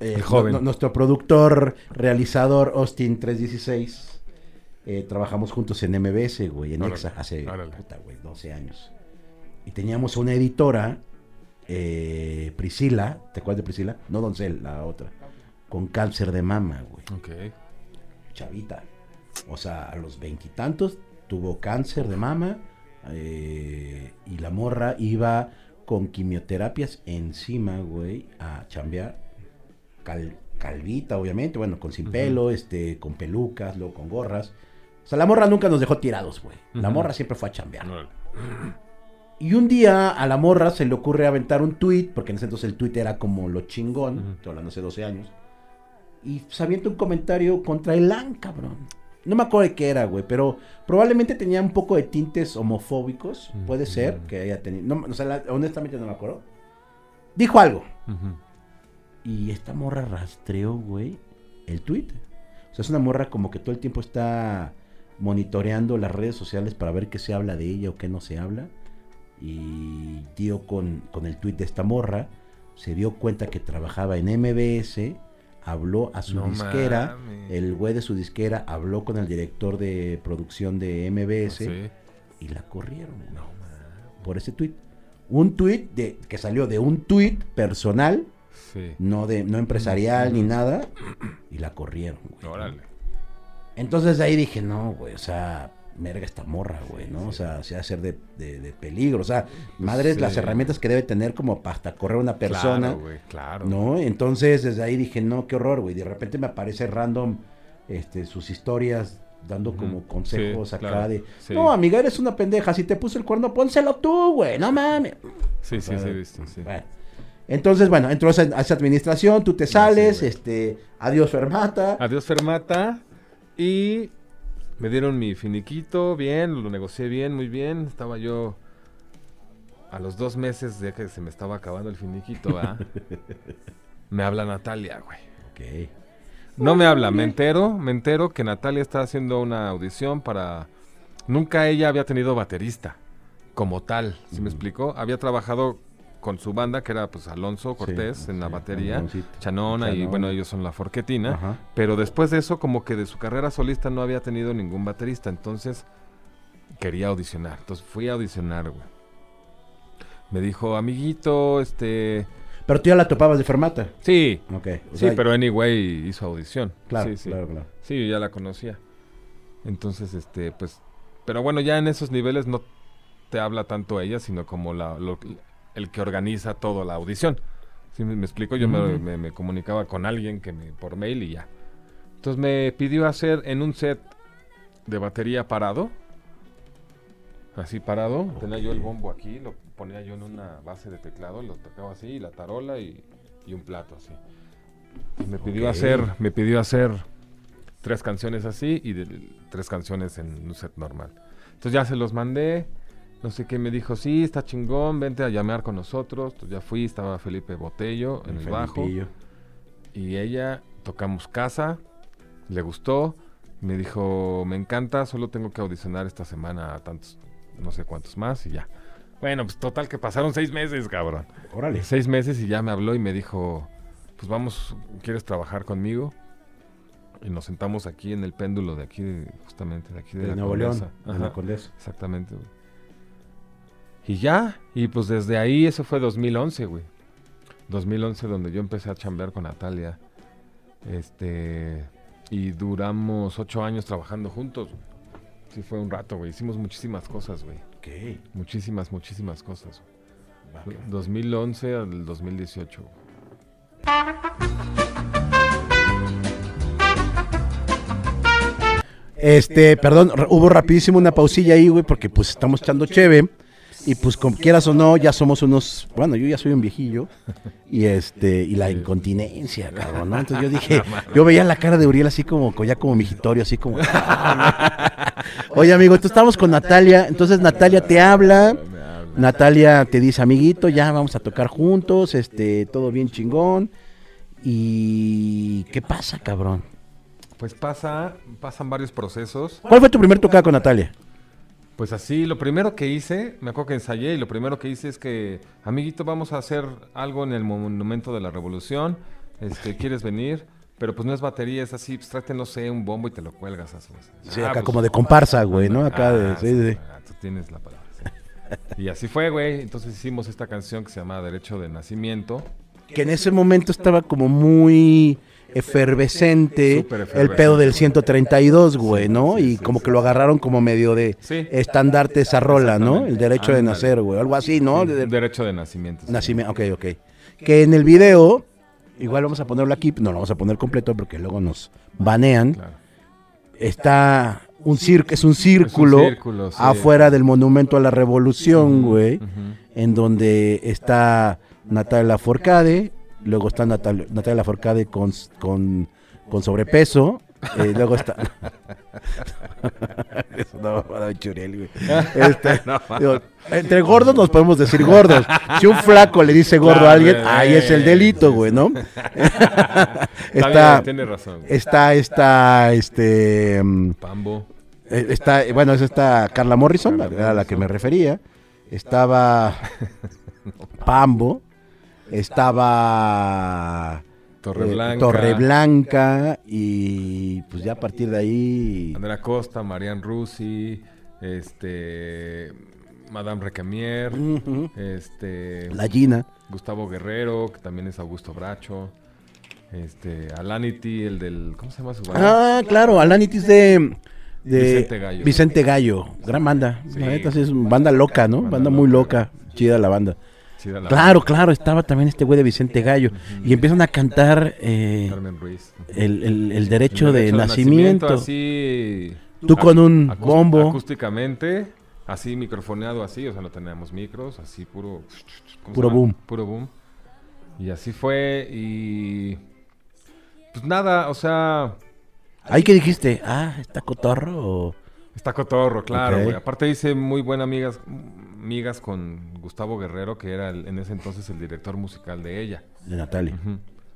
eh, El joven. nu- nuestro productor, realizador Austin 316, eh, trabajamos juntos en MBS, güey, en Órale, Exa, hace, puta, güey, 12 años. Y teníamos una editora, eh, Priscila, ¿te acuerdas de Priscila? No Doncel, la otra, con cáncer de mama, güey Ok. chavita. O sea, a los veintitantos tuvo cáncer de mama eh, y la morra iba con quimioterapias encima, güey, a chambear. Cal- calvita, obviamente, bueno, con sin pelo, este, con pelucas, luego con gorras. O sea, la morra nunca nos dejó tirados, güey. La morra siempre fue a chambear. Y un día a la morra se le ocurre aventar un tweet, porque en ese entonces el tweet era como lo chingón, estoy hablando hace 12 años. Y se avienta un comentario contra Elan, cabrón. No me acuerdo de qué era, güey, pero probablemente tenía un poco de tintes homofóbicos. Puede Ujú. ser que haya tenido. No, o sea, la- honestamente no me acuerdo. Dijo algo. Y esta morra rastreó, güey, el tweet. O sea, es una morra como que todo el tiempo está monitoreando las redes sociales para ver qué se habla de ella o qué no se habla. Y dio con, con el tweet de esta morra, se dio cuenta que trabajaba en MBS, habló a su No disquera, mames. el güey de su disquera habló con el director de producción de MBS Sí. y la corrieron güey, No por ese tweet. Un tweet de, que salió de un tweet personal Sí. no de no empresarial ni nada y la corrieron güey. Órale. entonces de ahí dije no güey o sea merga esta morra, güey, ¿no? O sea, se hacer de, de, de peligro. O sea, madres sí. las herramientas que debe tener como para hasta correr una persona. Claro, güey, claro. ¿No? Entonces, desde ahí dije, no, qué horror, güey. De repente me aparece random este, sus historias dando como consejos Sí, acá claro. de, no, amiga, eres una pendeja. Si te puso el cuerno, pónselo tú, güey. No mames. Sí, sí, O sea, sí, he visto, sí. Bueno. Entonces, bueno, entró a esa, a administración, tú te sales, este, adiós, Fermata. Adiós, Fermata. Y me dieron mi finiquito, bien, lo negocié bien, muy bien. Estaba yo a los dos meses de que se me estaba acabando el finiquito, ¿verdad? me habla Natalia, güey. Ok. No me habla, me entero, me entero que Natalia está haciendo una audición para... Nunca ella había tenido baterista como tal, ¿sí me explicó? Había trabajado con su banda, que era pues Alonso Cortés Sí, en la batería. Chanona y bueno, ellos son la Forquetina. Ajá. Pero después de eso, como que de su carrera solista no había tenido ningún baterista, entonces quería audicionar. Entonces fui a audicionar, güey. Me dijo, amiguito, este... Pero tú ya la topabas de Fermata. Sí, Ok. o sí, pero anyway hizo audición. Claro, sí, sí. claro, claro. Sí, yo ya la conocía. Entonces, este, pues... Pero bueno, ya en esos niveles no te habla tanto ella, sino como la, lo- el que organiza toda la audición. ¿Sí me, me explico? Yo me, Ujú. me- me comunicaba con alguien que me, por mail y ya. Entonces me pidió hacer en un set de batería parado. Así parado. Tenía yo el bombo aquí, lo ponía yo en una base de teclado, lo tocaba así, y la tarola y, y un plato así. Y me pidió hacer, me pidió hacer tres canciones así y de- tres canciones en un set normal. Entonces ya se los mandé. No sé qué me dijo, sí, está chingón, vente a llamear con nosotros. Entonces ya fui, estaba Felipe Botello en el bajo. Felipillo. Y ella tocamos casa, le gustó, me dijo, me encanta, solo tengo que audicionar esta semana a tantos, no sé cuántos más y ya. Bueno, pues total que pasaron seis meses, cabrón. Órale. Seis meses y ya me habló y me dijo, pues vamos, ¿quieres trabajar conmigo? Y nos sentamos aquí en el péndulo de aquí, justamente de aquí de, De la Nuevo León. De la Condesa. Exactamente. Y ya, y pues desde ahí, eso fue 2011, güey. 2011 donde yo empecé a chambear con Natalia. Este, y duramos ocho años trabajando juntos. güey. Sí, fue un rato, güey. Hicimos muchísimas cosas, güey. Ok. Muchísimas, muchísimas cosas. Güey. que- 2011 al 2018. güey. Este, perdón, hubo rapidísimo una pausilla ahí, güey, porque pues estamos echando cheve. Y pues como quieras o no, ya somos unos, bueno, yo ya soy un viejillo. Y este, y la incontinencia, cabrón, ¿no? Entonces yo dije, yo veía la cara de Uriel así como, co- ya como mijitorio, así como. Oye, amigo, entonces estamos con Natalia. Entonces Natalia te habla. Natalia te dice, amiguito, ya vamos a tocar juntos, este, todo bien chingón. Y ¿qué pasa, cabrón? Pues pasa, pasan varios procesos. ¿Cuál fue tu primer tocada con Natalia? Pues así, lo primero que hice, me acuerdo que ensayé y lo primero que hice es que, amiguito, vamos a hacer algo en el Monumento de la Revolución, este, ¿quieres venir? Pero pues no es batería, es así, pues tráete, no sé, un bombo y te lo cuelgas. así, Sí, Ah, acá pues, como de comparsa, güey, ¿no? Acá de... ah, sí, sí. ah, tú tienes la palabra. sí. Y así fue, güey. Entonces hicimos esta canción que se llama Derecho de Nacimiento. Que en ese momento estaba como muy efervescente el pedo del güey. 132, güey, ¿no? sí, y sí, como sí. que lo agarraron como medio de Sí. estandarte esa rola, ¿no? El derecho de nacer, güey, algo así, ¿no? De- Derecho de Nacimiento. sí. Nacimiento, ok, ok. Que en el video, igual vamos a ponerlo aquí, no lo vamos a poner completo porque luego nos banean. Claro. Está un círculo, es un círculo, círculo, sí. afuera del Monumento a la Revolución, güey, en donde está Natalia Forcade, luego está Natal- Natalia Forcade con, con, con sobrepeso, eh, luego está... Es una mamada de Churel, güey. Este, digo, entre gordos nos podemos decir gordos. Si un flaco le dice gordo Claro, a alguien, güey, ahí es el delito, güey, ¿no? Está tiene razón. está, está, este... mm, Pambo. eh, Está, bueno, es esta Carla Morrison, Carla la, a la que me refería. Estaba Pambo, estaba Torreblanca. eh, Torreblanca y pues ya a partir de ahí Andrea Costa, Marian Rusi, este, Madame Recamier, Ujú. este, la Gina. Gustavo Guerrero, que también es Augusto Bracho, este, Alanity, el del, ¿cómo se llama su banda? Ah, claro, Alanitis de de Vicente Gallo. Vicente Gallo. Gran banda. Sí. La neta sí es banda loca, ¿no? Banda Banda, muy loca. loca. Chida la banda. Claro, claro, estaba también este güey de Vicente Gallo. Y empiezan a cantar eh, Carmen Ruiz. el, el- el derecho El de nacimiento. así. Tú con un bombo. Acústicamente, así microfoneado así, o sea, no teníamos micros, así puro. ¿cómo se Puro boom. Puro boom. Y así fue y. Pues nada, o sea. Ahí que dijiste, ah, está cotorro. Está cotorro, claro. Aparte hice muy buenas amigas, amigas con Gustavo Guerrero, que era el- en ese entonces el director musical de ella. de Natalia.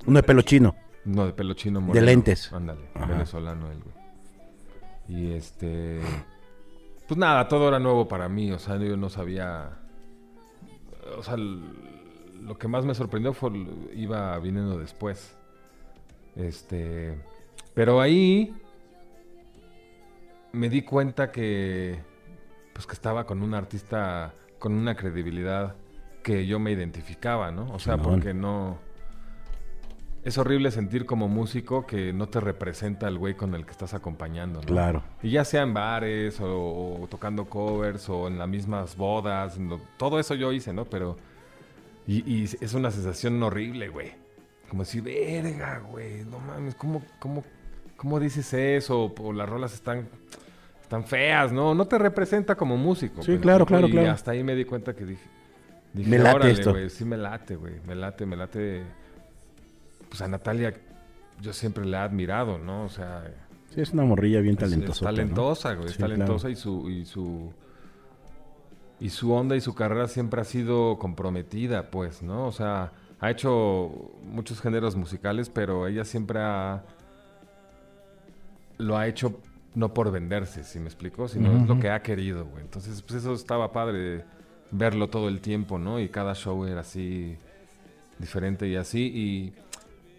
Uno de pelo chino. No, de pelo chino De moreno. lentes. Ándale, venezolano él, güey. Y este... Pues nada, todo era nuevo para mí, o sea, yo no sabía... O sea, lo que más me sorprendió fue... Iba viniendo después. Este... Pero ahí... Me di cuenta que... Pues que estaba con un artista con una credibilidad que yo me identificaba, ¿no? O sea, porque no... Es horrible sentir como músico que no te representa el güey con el que estás acompañando, ¿no? Claro. Y ya sea en bares o, o tocando covers o en las mismas bodas, todo eso yo hice, ¿no? Pero... Y, y es una sensación horrible, güey. Como decir, verga, güey, no mames, ¿cómo, cómo, cómo dices eso? O las rolas están, están feas, ¿no? No te representa como músico. Sí, pues, claro, ¿no? claro, y claro. hasta ahí me di cuenta que dije... dije Me late "Órale, esto". sí me late, güey. Me late, me late. Pues a Natalia yo siempre la he admirado, ¿no? O sea, Sí, es una morrilla bien talentosa. Es, talentosa, güey. Sí, es talentosa y su y su y su onda y su carrera siempre ha sido comprometida, pues, ¿no? O sea, ha hecho muchos géneros musicales, pero ella siempre ha lo ha hecho no por venderse, si me explico, sino es lo que ha querido, güey. Entonces, pues eso estaba padre verlo todo el tiempo, ¿no? Y cada show era así diferente y así y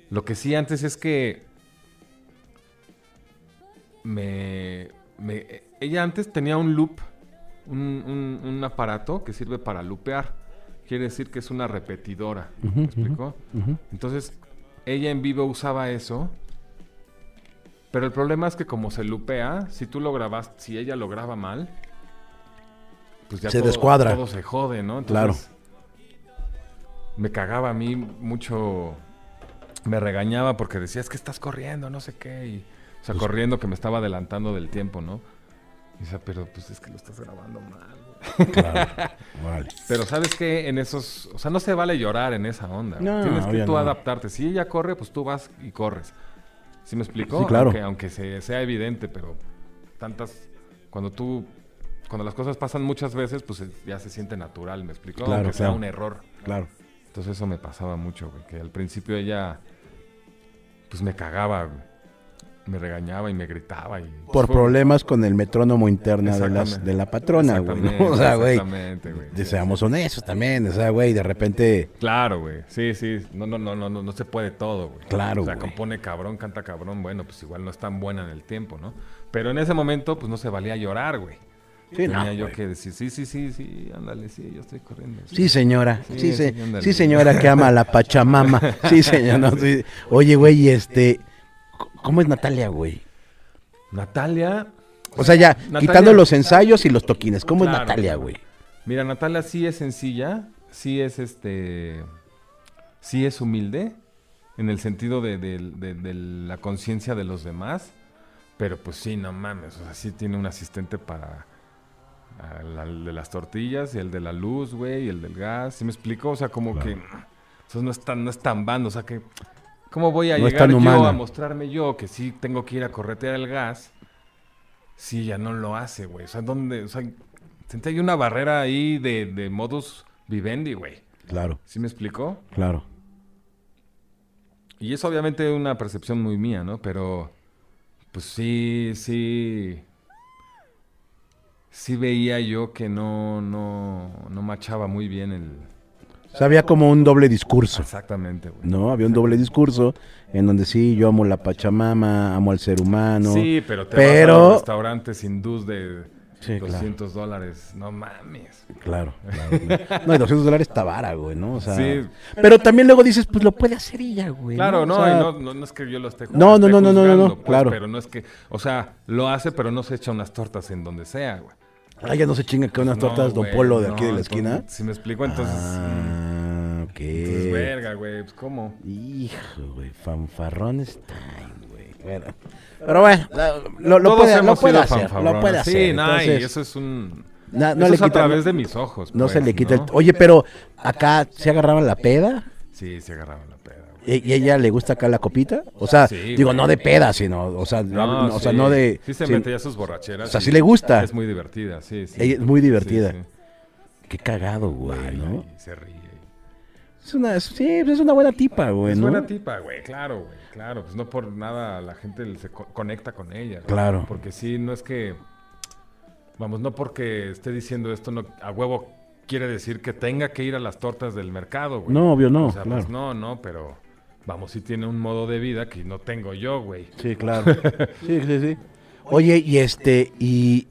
lo que sí antes es que me, me- ella antes tenía un loop, un, un- un aparato que sirve para lupear. Quiere decir que es una repetidora. ¿Me explicó? Entonces, ella en vivo usaba eso. Pero el problema es que como se lupea, si tú lo grabas, si ella lo graba mal, pues ya Se todo, descuadra. todo se jode, ¿no? Claro. Me cagaba a mí mucho, me regañaba porque decía, es que estás corriendo, no sé qué. Y, o sea, Pues corriendo que me estaba adelantando del tiempo, ¿no? Y decía, pero pues es que lo estás grabando mal, güey". Claro. Vale. Pero sabes que en esos, o sea, no se vale llorar en esa onda. No, Tienes que tú no. adaptarte. Si ella corre, pues tú vas y corres. ¿Sí me explicó? Sí, claro. Aunque, aunque se- sea evidente, pero tantas, cuando tú, cuando las cosas pasan muchas veces, pues eh, ya se siente natural, ¿me explicó? Claro, aunque sea claro. un error. Claro. Entonces eso me pasaba mucho, güey. Que al principio ella, pues me cagaba, güey. Me regañaba y me gritaba. Y, Por Fue- problemas con el metrónomo interna de, las, de la patrona, güey. O sea, güey. Exactamente, güey. Seamos honestos también. O sea, güey, de repente. Claro, güey. Sí, sí. No, no, no, no, no, no se puede todo, güey. Claro, O sea, güey. compone cabrón, canta cabrón. Bueno, pues igual no es tan buena en el tiempo, ¿no? Pero en ese momento, pues no se valía llorar, güey. Sí, no, Tenía yo güey. que decir, sí, sí, sí, sí, ándale, sí, yo estoy corriendo. Sí, señora. Sí, Sí, sí, señora que ama a la Pachamama. Sí, señor. no, sí. Oye, güey, y este. ¿Cómo es Natalia, güey? Natalia. O sea, ya, Natalia- quitando los ensayos y los toquines. ¿Cómo Claro. es Natalia, güey? Mira, Natalia sí es sencilla, sí es este. Sí es humilde, en el sentido de, de- de- de la conciencia de los demás. Pero pues sí, no mames. O sea, sí tiene un asistente para. la- el de las tortillas y el de la luz, güey, y el del gas. ¿Sí me explico? O sea, como Claro. que. Eso no es tan, no es tan bando. O sea que. ¿Cómo voy a No llegar yo humana. a mostrarme yo que sí tengo que ir a corretear el gas? Si ella no lo hace, güey. O sea, ¿dónde? O sea, sentí ahí una barrera ahí de, de modus vivendi, güey. Claro, ¿Sí me explicó? claro. Y es obviamente una percepción muy mía, ¿no? Pero, pues sí, sí. Sí veía yo que no, no, no machaba muy bien el. O sea, había como un doble discurso. Exactamente, güey. ¿no? Había un doble discurso en donde sí, yo amo la Pachamama, amo al ser humano. sí, pero te vas a pero- los restaurantes hindús de Sí, claro. 200 dólares, no mames. Claro, claro, claro. No, y 200 dólares está vara, güey, ¿no? O sea, Sí. Pero también luego dices, pues lo puede hacer ella, güey. Claro, no, O sea, no, no, no es que yo lo esté No, no, esté no, no, no, no, no, pues, claro. Pero no es que, o sea, lo hace, pero no se echa unas tortas en donde sea, güey. Ah, ya no se chinga que unas No, tortas Don güey, Polo de no, aquí de la esquina. Si me explico, entonces. Ah, ok. Entonces, verga, güey, pues cómo. Hijo, güey, fanfarrones time, güey. Bueno, pero bueno, lo, lo puede, lo hacer, lo puede Sí, hacer. y entonces, eso es un. na- no eso le es a través de mis ojos. no se pues, le quita ¿no? el... Oye, pero acá se agarraban la peda Sí, se agarraban la peda, güey. y, y ella le gusta acá la copita, o sea, Sí, digo, güey. no de peda, sino, o sea, no, o sea, sí. no de... Sí, se sí, mete ya sus borracheras. O sea, y sí le gusta. Es muy divertida, sí, sí. Ella es muy divertida. Sí, sí. Qué cagado, güey, Baila ¿no? y se ríe. Es una, sí, pues es una buena tipa, güey, Es ¿no? buena tipa, güey, claro, güey, claro. Pues no por nada la gente se co- conecta con ella. Claro. Porque sí, no es que. Vamos, no porque esté diciendo esto, no, a huevo quiere decir que tenga que ir a las tortas del mercado, güey. No, obvio no, O sea, claro. pues no, no, pero. Vamos, sí tiene un modo de vida que no tengo yo, güey. Sí, claro. Sí, sí, sí. Oye, y este, y,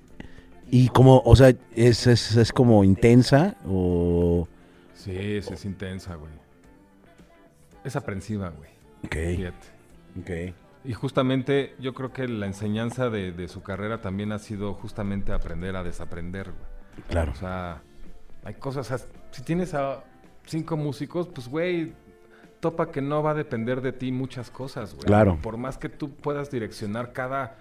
y como, o sea, es, es, es como intensa o... Sí, sí, es intensa, güey. Es aprensiva, güey. Ok, Fíjate. ok. Y justamente yo creo que la enseñanza de, de su carrera también ha sido justamente aprender a desaprender, güey. Claro. O sea, hay cosas, o sea, si tienes a cinco músicos, pues güey, topa que no va a depender de ti muchas cosas, güey. Claro. Por más que tú puedas direccionar cada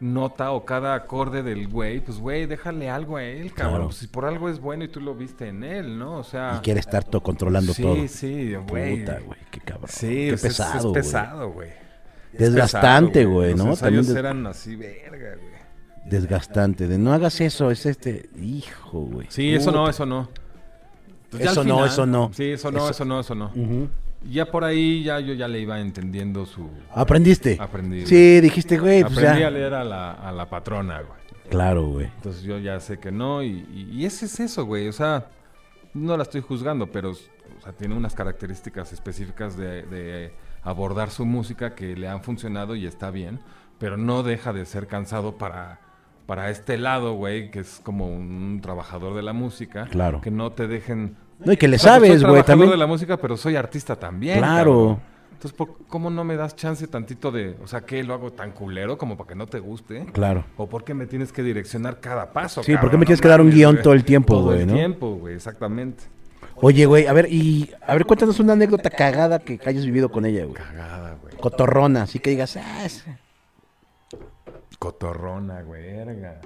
nota o cada acorde del güey, pues güey, déjale algo a él, cabrón. Claro. Pues si por algo es bueno y tú lo viste en él, ¿no? O sea, Y quiere estar todo controlando sí, todo. sí, güey. Puta, güey, qué cabrón. Sí, qué pues, es- pesado, es, pesado, güey. Es Desgastante, güey, Los ¿no? ensayos También des- eran así, verga, güey. Desgastante, de no hagas eso, es este, hijo, güey. Sí, eso no, eso no. Pues Eso no, eso no. Sí, eso no, Eso- eso, no, eso no. Ya por ahí ya yo ya le iba entendiendo su... ¿Aprendiste? Aprendí. Sí, dijiste, güey, pues Aprendí ya. a leer a la, a la patrona, güey. Claro, güey. Entonces yo ya sé que no y, y- y ese es eso, güey. O sea, no la estoy juzgando, pero o sea, tiene unas características específicas de, de abordar su música que le han funcionado y está bien, pero no deja de ser cansado para, para este lado, güey, que es como un trabajador de la música. Claro. Que no te dejen... No, y que le O sea, pues, sabes, soy güey, trabajador también. de la música, pero soy artista también. Claro. cabrón. Entonces, ¿por- ¿cómo no me das chance tantito de... O sea, ¿qué lo hago tan culero como para que no te guste? Claro. ¿O por qué me tienes que direccionar cada paso? Sí, ¿por qué cabrón? me tienes No que dar un guion todo el tiempo, Todo güey, el no? tiempo, güey, exactamente. Oye, güey, a ver, y a ver, cuéntanos una anécdota cagada que hayas vivido con ella, güey. Cagada, güey. Cotorrona, así que digas, ah, es, Cotorrona, güey, verga.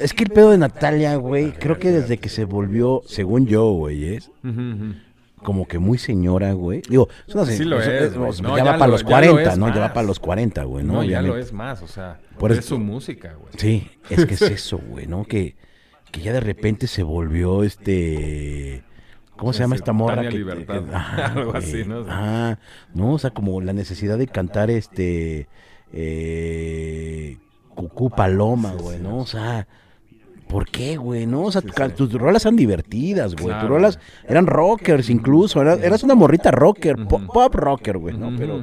Es que el pedo de Natalia, güey, creo que desde que se volvió, según yo, güey, es como que muy señora, güey. Digo, es una Sí se- lo es, No, ya va para lo- los ya lo 40, es ¿no? Ya va para los 40, güey, ¿no? No, ya lo es más, o sea, Por es su música, güey. Sí, es que es eso, güey, ¿no? Que, que ya de repente se volvió este... ¿Cómo se Sí, llama sí, esta morra? Que- Libertad, que- ajá, algo así, ¿no? Ah, no, o sea, como la necesidad de cantar este... Eh, Cucú Paloma, Sí, güey, sí. ¿no? O sea... ¿Por qué, güey? No, o sea, Sí, tu ca- sí. tus rolas eran divertidas, güey. Claro, tus rolas eran rockers incluso. era- eras una morrita rocker, pop, pop rocker, güey, ¿no? Pero.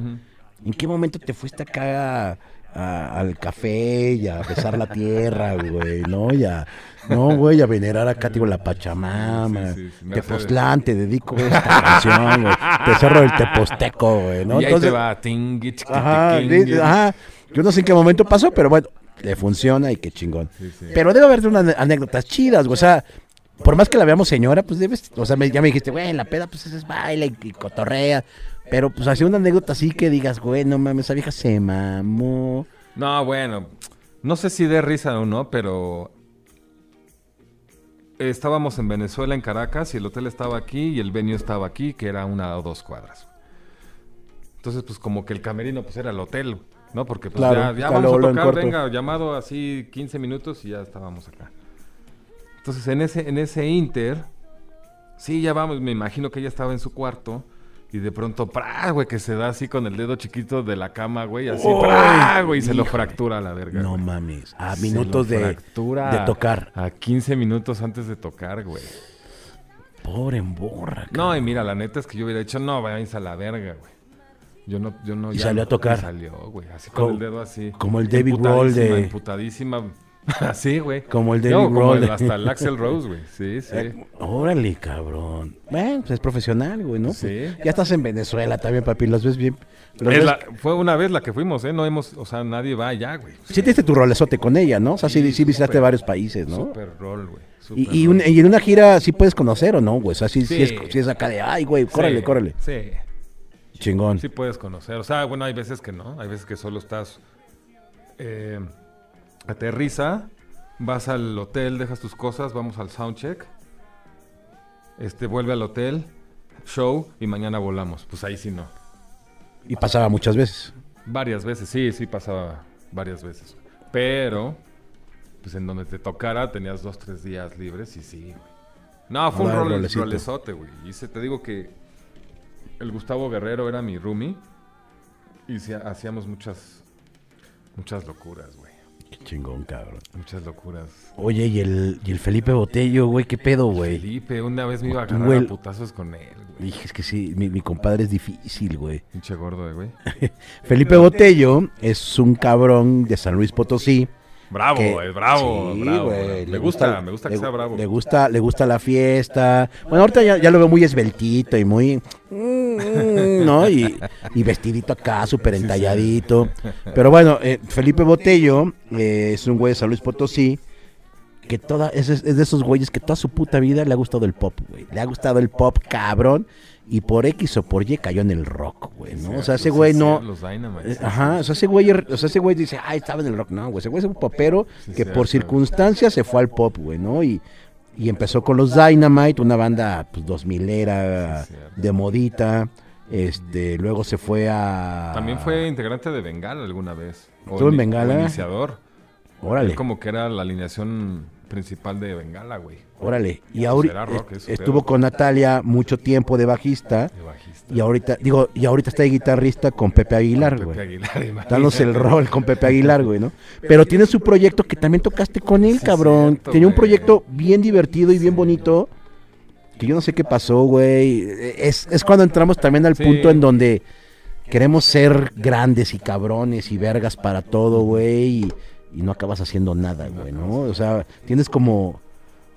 ¿en qué momento te fuiste acá a- a- al café y a besar la tierra, güey? ¿No? Ya, no, güey, a venerar acá, digo, la Pachamama. Sí, sí, sí, me Tepoztlán, te dedico esta canción, güey. Te cerro el Teposteco, güey, ¿no? y ahí Entonces, te va, chiqui, ajá, ajá. Yo no sé en qué momento pasó, pero bueno, le funciona y qué chingón. Sí, sí. Pero debe haber unas anécdotas chidas, güey. O sea, por más que la veamos señora, pues debes. O sea, me- ya me dijiste, güey, en la peda, pues es baila y, y cotorrea. Pero pues así una anécdota así que digas, güey, no mames, esa vieja se mamó. No, bueno, no sé si de risa o no, pero estábamos en Venezuela, en Caracas, y el hotel estaba aquí y el venue estaba aquí, que era una o dos cuadras. Entonces, pues como que el camerino pues era el hotel, ¿no? Porque pues Claro, ya, vamos a tocar, venga, llamado así 15 minutos y ya estábamos acá. Entonces, en ese, en ese inter, sí, ya vamos, me imagino que ella estaba en su cuarto. Y de pronto, ¡pra! güey, que se da así con el dedo chiquito de la cama, güey, así. ¡pra! güey, y se lo fractura a la verga. No güey. mames. A Se minutos de, fractura de tocar. A 15 minutos antes de tocar, güey. Pobre emborra. No, y mira, la neta es que yo hubiera dicho, no, váyanse a la verga, güey. Yo no, yo no. Y ya salió no- a tocar. salió, güey, así Como- con el dedo así. como el David Grohl de- Emputadísima, sí, güey. Como el de No, como el- hasta el Axel Rose, güey. Sí, sí. Eh, órale, cabrón. Bueno, pues es profesional, güey, ¿no? Sí. Pues ya estás en Venezuela también, papi. Los ves bien. los Es ves- la- fue una vez la que fuimos, ¿eh? No hemos, o sea, nadie va allá, güey. Sí tu rolezote con ella, ¿no? O sea, sí, Sí, sí visitaste varios países, ¿no? Super rol, güey. Y, y, un- y en una gira sí puedes conocer o no, güey. O sea, sí, sí Sí. es, sí es acá de, ay, güey, córrele, córrele. Sí, Chingón. sí puedes conocer. O sea, bueno, hay veces que no. Hay veces que solo estás... eh, aterriza, vas al hotel, dejas tus cosas, vamos al soundcheck. Este, vuelve al hotel, show, y mañana volamos. Pues ahí sí no. Y pasaba muchas veces. Varias veces, sí, sí pasaba varias veces. Pero, pues en donde te tocara tenías dos, tres días libres y sí, güey. No, fue un role- rolezote, güey. Y se, te digo que el Gustavo Guerrero era mi roomie y hacíamos muchas, muchas locuras, güey. Qué chingón, cabrón. Muchas locuras. Oye, y el, y el Felipe Botello, güey, qué pedo, güey. Felipe, una vez me iba a agarrar Güey. a putazos con él, güey. Dije, es que sí, mi, mi compadre es difícil, güey. Pinche gordo, eh, güey. Felipe Botello es un cabrón de San Luis Potosí. Bravo, que- es bravo, Sí, bravo. bravo. le Me gusta, me gusta que le- sea bravo. Le gusta, le gusta la fiesta. Bueno, ahorita ya, ya lo veo muy esbeltito y muy... mm, ¿No? Y, y vestidito acá, súper entalladito. Pero bueno, eh, Felipe Botello eh, es un güey de San Luis Potosí que toda, es, es de esos güeyes que toda su puta vida le ha gustado el pop, güey. Le ha gustado el pop, cabrón. Y por X o por Y cayó en el rock, güey, ¿no? O sea, ese güey no... Ajá, o sea, ese güey, o sea, ese güey dice, ay, estaba en el rock. No, güey, ese güey es un popero que por circunstancias se fue al pop, güey, ¿no? Y, y empezó con los Dynamite, una banda, pues, dos milera, de modita. Este, luego se fue a... También fue integrante de Bengala alguna vez. ¿Estuvo en Bengala? Iniciador. Órale, Él como que era la alineación principal de Bengala, güey. Órale. Y Pues su estuvo con Natalia mucho tiempo de bajista. De bajista. Y ahorita, digo, y ahorita está de guitarrista con Pepe Aguilar, güey. Danos el rol con Pepe Aguilar, güey, ¿no? Pero tiene su proyecto que también tocaste con él, cabrón. cierto, Tenía un güey. proyecto bien divertido y bien bonito. Que yo no sé qué pasó, güey. Es, es cuando entramos también al Sí. punto en donde queremos ser grandes y cabrones y vergas para todo, güey. Y, y no acabas haciendo nada, güey, ¿no? O sea, tienes como...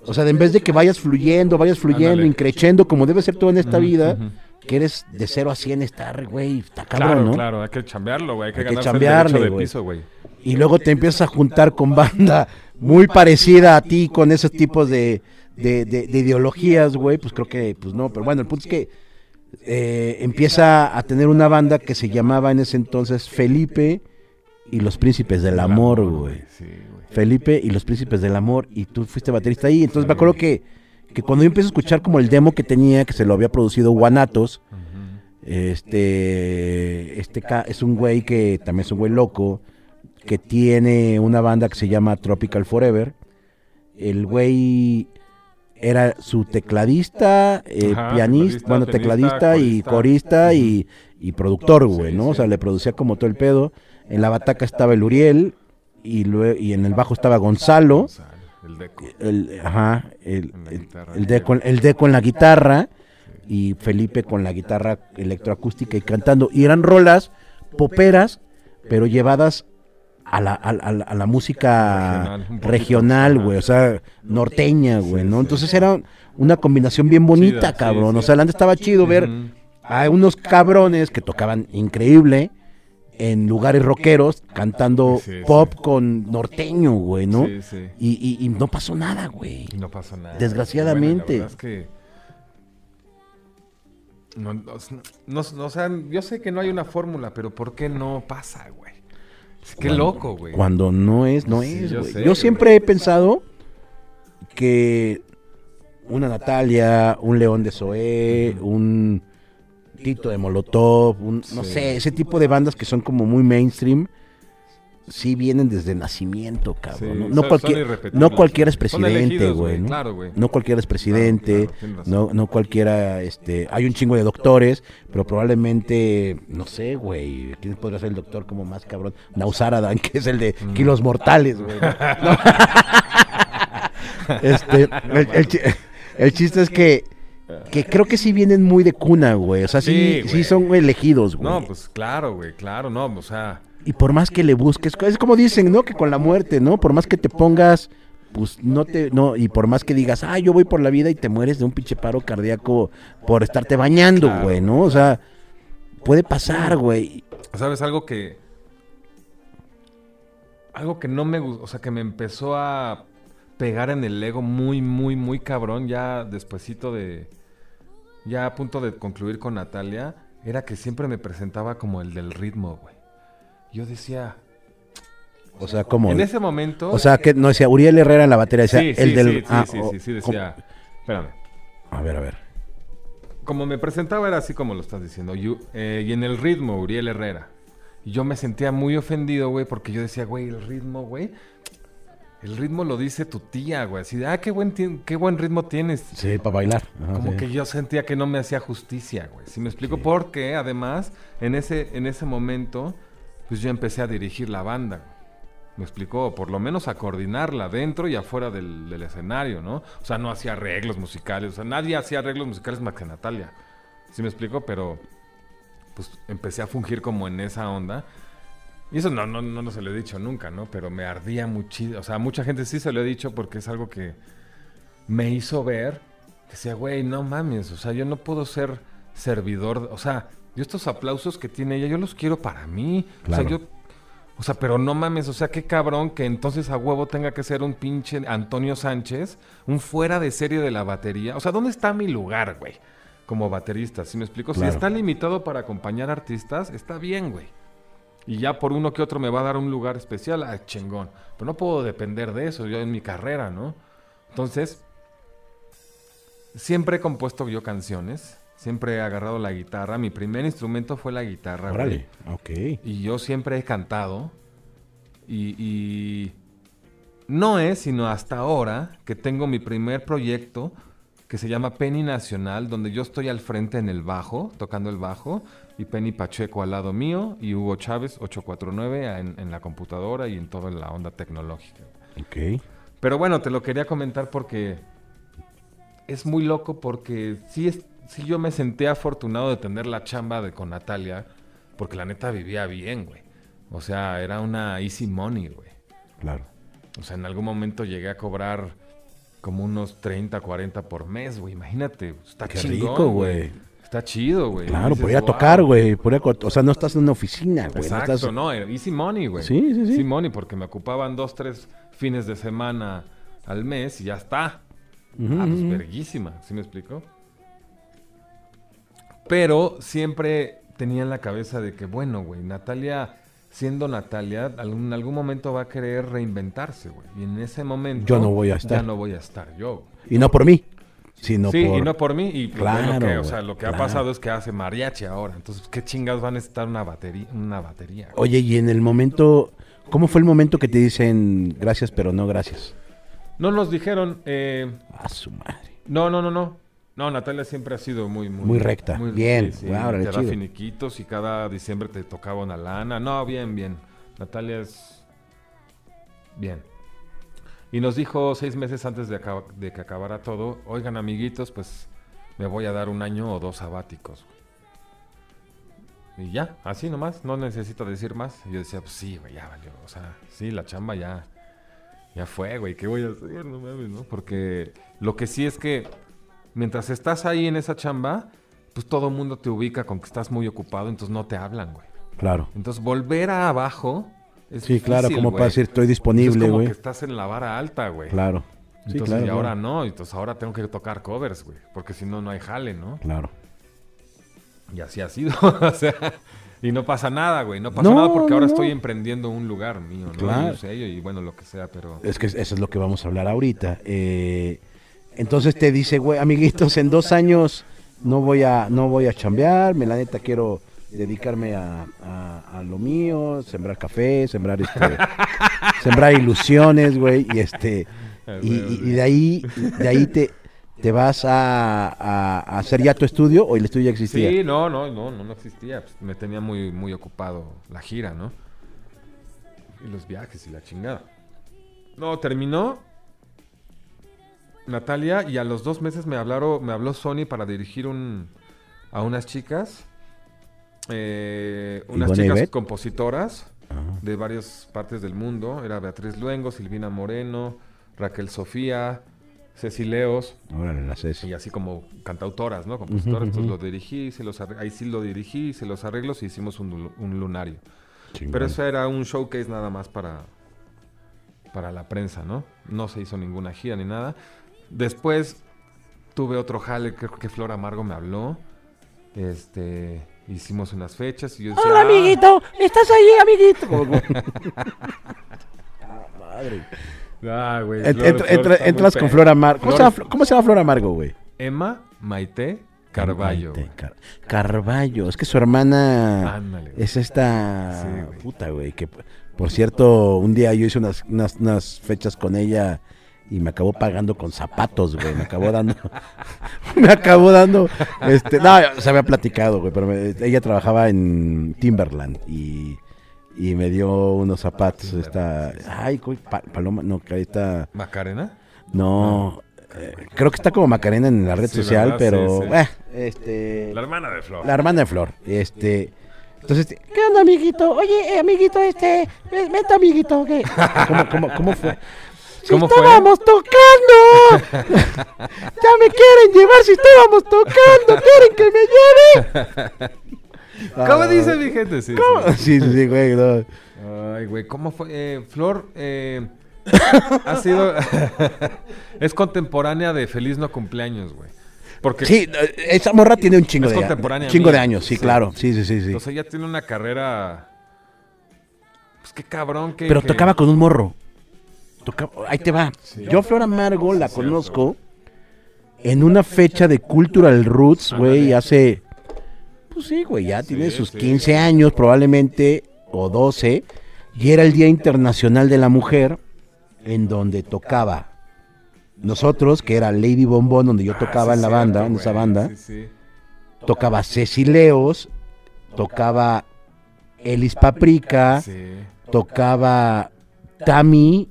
O sea, en vez de que vayas fluyendo, vayas fluyendo, increchendo, como debe ser todo en esta vida, que eres de 0 a 100 estar, güey, está cabrón, Claro, ¿no? claro, hay que chambearlo, güey. Hay que Hay que chambearle, el derecho de güey. piso, güey. y luego te empiezas a juntar con banda muy parecida a ti con esos tipos de, de, de- de ideologías, güey, pues creo que, pues no, pero bueno, el punto es que eh, empieza a tener una banda que se llamaba en ese entonces Felipe y los Príncipes del Amor, güey. Sí. Felipe y los Príncipes del Amor, y tú fuiste baterista ahí, entonces me acuerdo que, que cuando yo empecé a escuchar como el demo que tenía, que se lo había producido Guanatos, este, este es un güey que también es un güey loco, que tiene una banda que se llama Tropical Forever. El güey era su tecladista, eh, Ajá, pianista, bueno, tecladista y corista. y, y productor, güey, Sí, ¿no? O sea, le producía como todo el pedo. En la bataca estaba el Uriel y, lue- y en el bajo estaba Gonzalo. El deco. El, ajá, el, el, deco, el deco en la guitarra y Felipe con la guitarra electroacústica y cantando. Y eran rolas poperas, pero llevadas a la, a, a la- a la música Regional, güey, o sea, norteña, güey, ¿no? Entonces era una combinación bien bonita, cabrón. O sea, neta estaba chido ver a unos cabrones que tocaban increíble en lugares rockeros cantando Sí, sí. pop con norteño, güey, ¿no? Sí, sí. Y, y- y no pasó nada, güey. No pasó nada. Desgraciadamente. Bueno, la verdad es que. No, no, no- no- o sea, yo sé que no hay una fórmula, pero ¿por qué no pasa, güey? Qué loco, güey. Cuando no es, no Sí, es, yo güey. sé, Yo, siempre he pensado que una Natalia, un León de Zoé, un Tito de Molotov, un, no Sí. sé, ese tipo de bandas que son como muy mainstream, sí vienen desde nacimiento, cabrón. Sí, no, son- no, son cualquier, no cualquiera es presidente, güey. ¿no? Claro. No cualquiera es presidente, Claro, claro, no, no cualquiera, este, hay un chingo de doctores, pero probablemente, no sé, güey, ¿quién podría ser el doctor como más cabrón? Nausaradan, que es el de Mm. kilos mortales, güey. este, el, el chi- el chiste es que, que creo que sí vienen muy de cuna, güey, o sea, sí, Sí, sí, son elegidos, güey. No, pues claro, güey, claro, no, o sea, y por más que le busques, es como dicen, ¿no? Que con la muerte, ¿no? Por más que te pongas, pues no te, no, y por más que digas, ah, yo voy por la vida y te mueres de un pinche paro cardíaco por estarte bañando, Claro. güey, ¿no? O sea, puede pasar, güey. ¿Sabes? Algo que. Algo que no me gustó, o sea, que me empezó a pegar en el ego muy, muy, muy cabrón, ya despuesito de. Ya a punto de concluir con Natalia, era que siempre me presentaba como el del ritmo, güey. Yo decía. O sea, como, En ese momento. o sea, que no decía Uriel Herrera en la batería, decía sí, el del, sí, sí, ah, sí, sí, sí, decía. Espérame. a ver, a ver. Como me presentaba era así como lo estás diciendo. Eh, y en el ritmo, Uriel Herrera. Y yo me sentía muy ofendido, güey, porque yo decía, güey, el ritmo, güey. El ritmo lo dice tu tía, güey. Así de, ah, qué buen, qué buen ritmo tienes. Sí, para bailar. Ajá, Como sí. que yo sentía que no me hacía justicia, güey. Si me explico? Sí. Porque además, en ese, en ese momento, pues yo empecé a dirigir la banda. güey. Me explicó, por lo menos a coordinarla dentro y afuera del, del escenario, ¿no? O sea, no hacía arreglos musicales, o sea, nadie hacía arreglos musicales más que Natalia. ¿Sí me explico? Pero, pues empecé a fungir como en esa onda. Y eso no, no, no, no se lo he dicho nunca, ¿no? Pero me ardía muchísimo. O sea, mucha gente sí se lo he dicho porque es algo que me hizo ver. que Decía, güey, no mames. O sea, yo no puedo ser servidor. O sea, yo estos aplausos que tiene ella, yo los quiero para mí. Claro. O sea, yo. O sea, pero no mames, o sea, qué cabrón que entonces a huevo tenga que ser un pinche Antonio Sánchez, un fuera de serie de la batería. O sea, ¿dónde está mi lugar, güey? Como baterista, ¿sí me explico? Claro. Si está limitado para acompañar artistas, está bien, güey. Y ya por uno que otro me va a dar un lugar especial, ah, chingón. Pero no puedo depender de eso, yo en mi carrera, ¿no? Entonces, siempre he compuesto yo canciones, siempre he agarrado la guitarra. Mi primer instrumento fue la guitarra. Órale, ok. Y yo siempre he cantado. Y, y no es sino hasta ahora que tengo mi primer proyecto que se llama Penny Nacional, donde yo estoy al frente en el bajo, tocando el bajo, y Penny Pacheco al lado mío, y Hugo Chávez 849 en, en la computadora y en toda la onda tecnológica. Ok. Pero bueno, te lo quería comentar porque es muy loco porque sí, es, sí yo me senté afortunado de tener la chamba de con Natalia porque la neta vivía bien, güey. O sea, era una easy money, güey. Claro. O sea, en algún momento llegué a cobrar como unos 30, 40 por mes, güey. Imagínate, está Qué chingón, rico, güey. Está chido, güey. Claro, Dices, por ir a "Wow". tocar, güey. O sea, no estás en una oficina, güey. no Exacto, estás- no, easy money, güey. Sí, sí, sí. Easy money, porque me ocupaban dos, tres fines de semana al mes y ya está. Ujú, Ah, pues verguísima, ¿sí me explico? Pero siempre tenía en la cabeza de que, bueno, güey, Natalia, siendo Natalia, algún- en algún momento va a querer reinventarse, güey. Y en ese momento... Yo no voy a estar. Ya no voy a estar yo. Y no por mí, sino sí, por... y no por mí. Y Claro, lo que, o sea, lo que ha pasado es que hace mariachi ahora. Entonces, ¿qué chingados va a necesitar una batería? Una batería güey? Oye, y en el momento... ¿Cómo fue el momento que te dicen gracias, pero no gracias? No nos dijeron... eh, A su madre. No, no, no, no. No, Natalia siempre ha sido muy, muy, Muy recta. Bien. sí, sí. Wow, te da finiquitos y cada diciembre te tocaba una lana. No, bien, bien. Natalia es bien. Y nos dijo seis meses antes de, acaba- de que acabara todo, oigan amiguitos, pues me voy a dar un año o dos sabáticos. Y ya, así nomás, no necesito decir más. Y yo decía, pues sí, güey, ya valió. O sea, sí, la chamba ya, ya fue, güey, ¿qué voy a hacer? No mames, ¿no? Porque lo que sí es que mientras estás ahí en esa chamba, pues todo el mundo te ubica con que estás muy ocupado, entonces no te hablan, güey. Claro. Entonces volver a abajo es Sí, claro, como güey. para decir estoy disponible, como güey. que estás en la vara alta, güey. Claro. Sí, Entonces, claro, y ahora no, entonces ahora tengo que tocar covers, güey, porque si no, no hay jale, ¿no? Claro. Y así ha sido, o sea, y no pasa nada, güey, no pasa No, nada porque ahora no, estoy emprendiendo un lugar mío, ¿no? Claro. Y un sello y bueno, lo que sea, pero... Es que eso es lo que vamos a hablar ahorita. Eh, entonces te dice, güey, amiguitos, en dos años no voy a, no voy a chambear, me la neta quiero dedicarme a, a- lo mío, sembrar café, sembrar este, sembrar ilusiones, güey, y este, y, de ahí, de ahí te, te vas a, a- a hacer ya tu estudio o el estudio ya existía. Sí, no, no, no, no, no existía. pues, me tenía muy, muy ocupado la gira, ¿no? Y los viajes y la chingada. No, terminó Natalia y a los dos meses me hablaron, me habló Sony para dirigir un, a unas chicas, eh, unas ¿Ivonne chicas Ivette? compositoras. Ajá. de varias partes del mundo. Era Beatriz Luengo, Silvina Moreno, Raquel Sofía, Ceci Leos. Órale, la Ceci. Y así como cantautoras, ¿no? Compositoras. Ujú, Entonces ujú. lo dirigí, hice los ahí sí lo dirigí, hice los arreglos y hicimos un, un lunario. Chingón. Pero eso era un showcase nada más para, para la prensa, ¿no? No se hizo ninguna gira ni nada. Después tuve otro jale, creo que Flor Amargo me habló. Este, hicimos unas fechas y yo decía, Hola, "Ah". amiguito. ¿Estás ahí, amiguito? Ah, madre. Ah, güey. Ent- Flor- entra- Flor entra- está muy entras con pe- Flor Amargo. ¿Cómo, se Flor- llama, ¿Cómo se llama Flor Amargo, güey? Emma Maite Carballo. Maite Car- Carballo. Es que su hermana Ándale. güey. es esta Sí, güey. puta, güey. Que, por cierto, un día yo hice unas, unas, unas fechas con ella y me acabó pagando con zapatos, güey. Me acabó dando. me acabó dando. Este, no, se había platicado, güey. Pero me- ella trabajaba en Timberland y, y me dio unos zapatos. Esta. Ay, güey, Pa- Paloma. No, que ahí está. ¿Macarena? No. eh, creo que está como Macarena en la red Sí, social, ¿verdad? pero. Sí, sí. eh, este. La hermana de Flor. La hermana de Flor. Este. Entonces, ¿qué onda, amiguito? Oye, eh, amiguito, este. ven- Vente, amiguito. ¿qué? ¿Cómo, cómo, cómo fue? Si ¿Cómo fue? estábamos tocando. ya me quieren llevar si estábamos tocando. Quieren que me lleve. ¿Cómo Ah, dice mi gente? Sí, ¿Cómo? sí. Sí, güey. no. Ay, güey, ¿cómo fue? Eh, Flor, eh, ha sido... es contemporánea de Feliz No Cumpleaños, güey. Porque Sí, esa morra tiene un chingo Es de contemporánea chingo mía. de años, sí, Sí. claro. Sí, sí, sí, sí. Entonces ella tiene una carrera... Pues qué cabrón que... Pero que- tocaba con un morro. Ahí te va. Sí. Yo Flor Amargo la conozco en una fecha de Cultural Roots, güey, hace... Pues sí, güey, ya tiene Sí, sus sí. 15 años probablemente, o 12, y era el Día Internacional de la Mujer, en donde tocaba nosotros, que era Lady Bombón, donde yo Ah, tocaba en la cierto, banda, en esa banda, Sí, sí. tocaba Ceci Leos, tocaba Elis Paprika, Sí. tocaba Tami,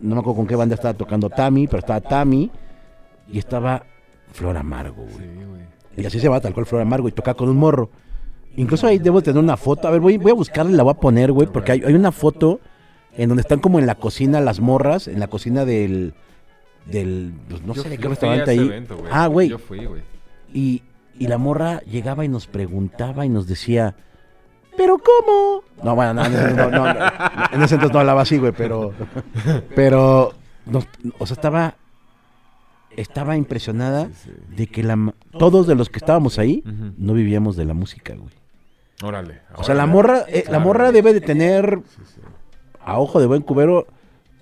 no me acuerdo con qué banda estaba tocando Tami, pero estaba Tami y estaba Flor Amargo, güey. Sí, güey. Y así se va tal cual Flor Amargo y tocaba con un morro. Incluso ahí debo tener una foto, a ver, voy, voy a buscarla y la voy a poner, güey, porque hay, hay una foto en donde están como en la cocina las morras, en la cocina del, del, pues, no Yo sé de qué restaurante ahí. evento, güey. ah, güey, Yo fui, güey. y, y la morra llegaba y nos preguntaba y nos decía, ¿pero cómo? No, bueno, no, en ese, no, no, no, en ese entonces no hablaba así, güey, pero, pero, o sea, estaba, estaba impresionada Sí, sí. de que la, todos de los que estábamos ahí no vivíamos de la música, güey. Órale. O sea, la morra, eh, la morra debe de tener, Sí, sí. a ojo de buen cubero,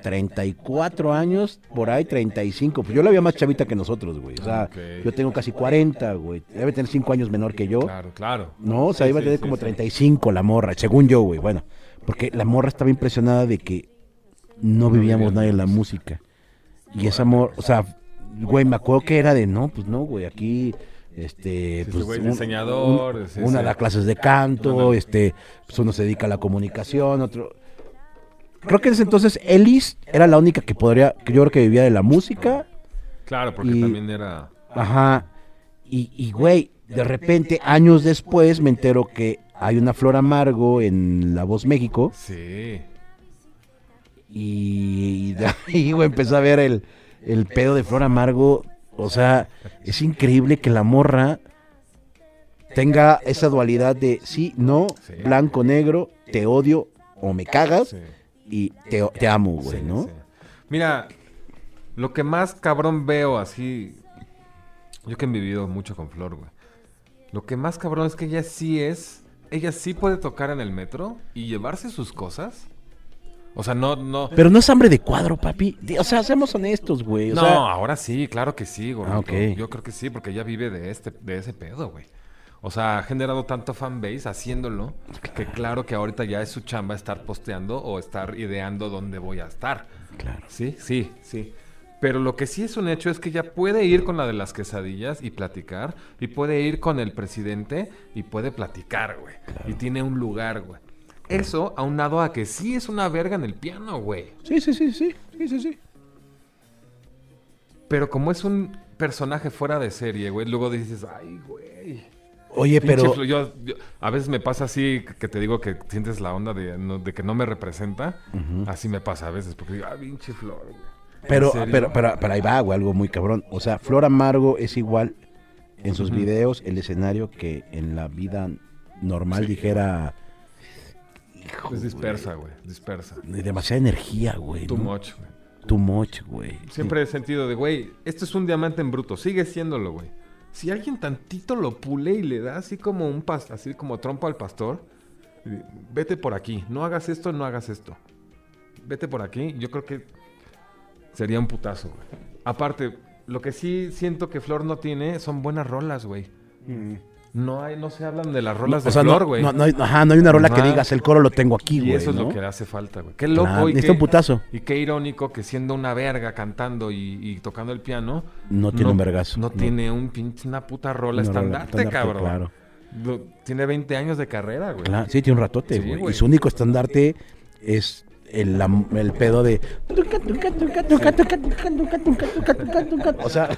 34 años, por ahí 35. Pues yo la había más chavita que nosotros, güey. O sea, yo tengo casi 40, güey. Debe tener 5 años menor que yo. Claro, claro. No, o sea, Sí, iba a tener sí, como sí. 35 la morra, según yo, güey. Bueno, porque la morra estaba impresionada de que no vivíamos de en la música. Y esa morra, o sea, güey, me acuerdo que era de, no, pues no, güey, aquí, este, Sí, pues, güey, un- diseñador, un- sí, una sí. da clases de canto, este, pues uno se dedica a la comunicación, otro... Creo que en ese entonces Ellis era la única que podría, que yo creo que vivía de la música, Claro, porque Y- también era... Ajá. Y, y, güey, de repente, años después, me entero que hay una Flor Amargo en La Voz México. Sí. Y de ahí, güey, empecé a ver el, el pedo de Flor Amargo. O sea, es increíble que la morra tenga esa dualidad de sí, no, blanco, negro, te odio o me cagas Sí. Y te, te amo, güey, Sí, ¿no? sí. Mira, lo que más cabrón veo así. Yo que he vivido mucho con Flor, güey. Lo que más cabrón es que ella sí es. Ella sí puede tocar en el metro y llevarse sus cosas. O sea, no, no. Pero no es hambre de cuadro, papi. O sea, seamos honestos, güey. O no, sea, ahora sí, claro que sí, gordito. Ah. Yo creo que sí, porque ella vive de este, de ese pedo, güey. O sea, ha generado tanto fanbase haciéndolo que claro que ahorita ya es su chamba estar posteando o estar ideando dónde voy a estar. claro. Sí, sí, sí. Pero lo que sí es un hecho es que ella puede ir con la de las quesadillas y platicar. Y puede ir con el presidente y puede platicar, güey. Y tiene un lugar, güey. Eso aunado a que sí es una verga en el piano, güey. Sí, sí, sí, sí, sí, sí, sí. Pero como es un personaje fuera de serie, güey, luego dices, ay, güey. Oye, Pinche pero... Flo- yo- yo- a veces me pasa así que te digo que sientes la onda de, no- de que no me representa. Así me pasa a veces porque digo, ah, pinche flor, güey. ¿En Pero, pero, pero, pero ahí va, güey, algo muy cabrón. O sea, Flor Amargo es igual en sus videos, el escenario, que en la vida normal dijera... Hijo, Es dispersa, güey. Dispersa. demasiada energía, güey. Too ¿no? much, güey. Too much, güey. Siempre he sentido de, güey, esto es un diamante en bruto, sigue siéndolo, güey. Si alguien tantito lo pule y le da así como un pas así como trompa al pastor, vete por aquí, no hagas esto, no hagas esto. Vete por aquí, yo creo que sería un putazo. Aparte, lo que sí siento que Flor no tiene son buenas rolas, güey. No hay, no se hablan de las rolas O de sea, no- Flor, güey. no, no hay, ajá, no hay una rola que Ajá. digas, el coro lo tengo aquí, y güey. eso es ¿no? lo que le hace falta, güey. Qué loco Claro, y, qué, un putazo. y qué irónico que siendo una verga cantando y, y tocando el piano, No tiene un vergazo. no, No. tiene un pinche, una puta rola estandarte, estandarte, cabrón. claro. Lo- tiene 20 años de carrera, güey. Claro, sí, tiene un ratote, Sí, güey. y su único estandarte es el, la- el pedo de... O sea,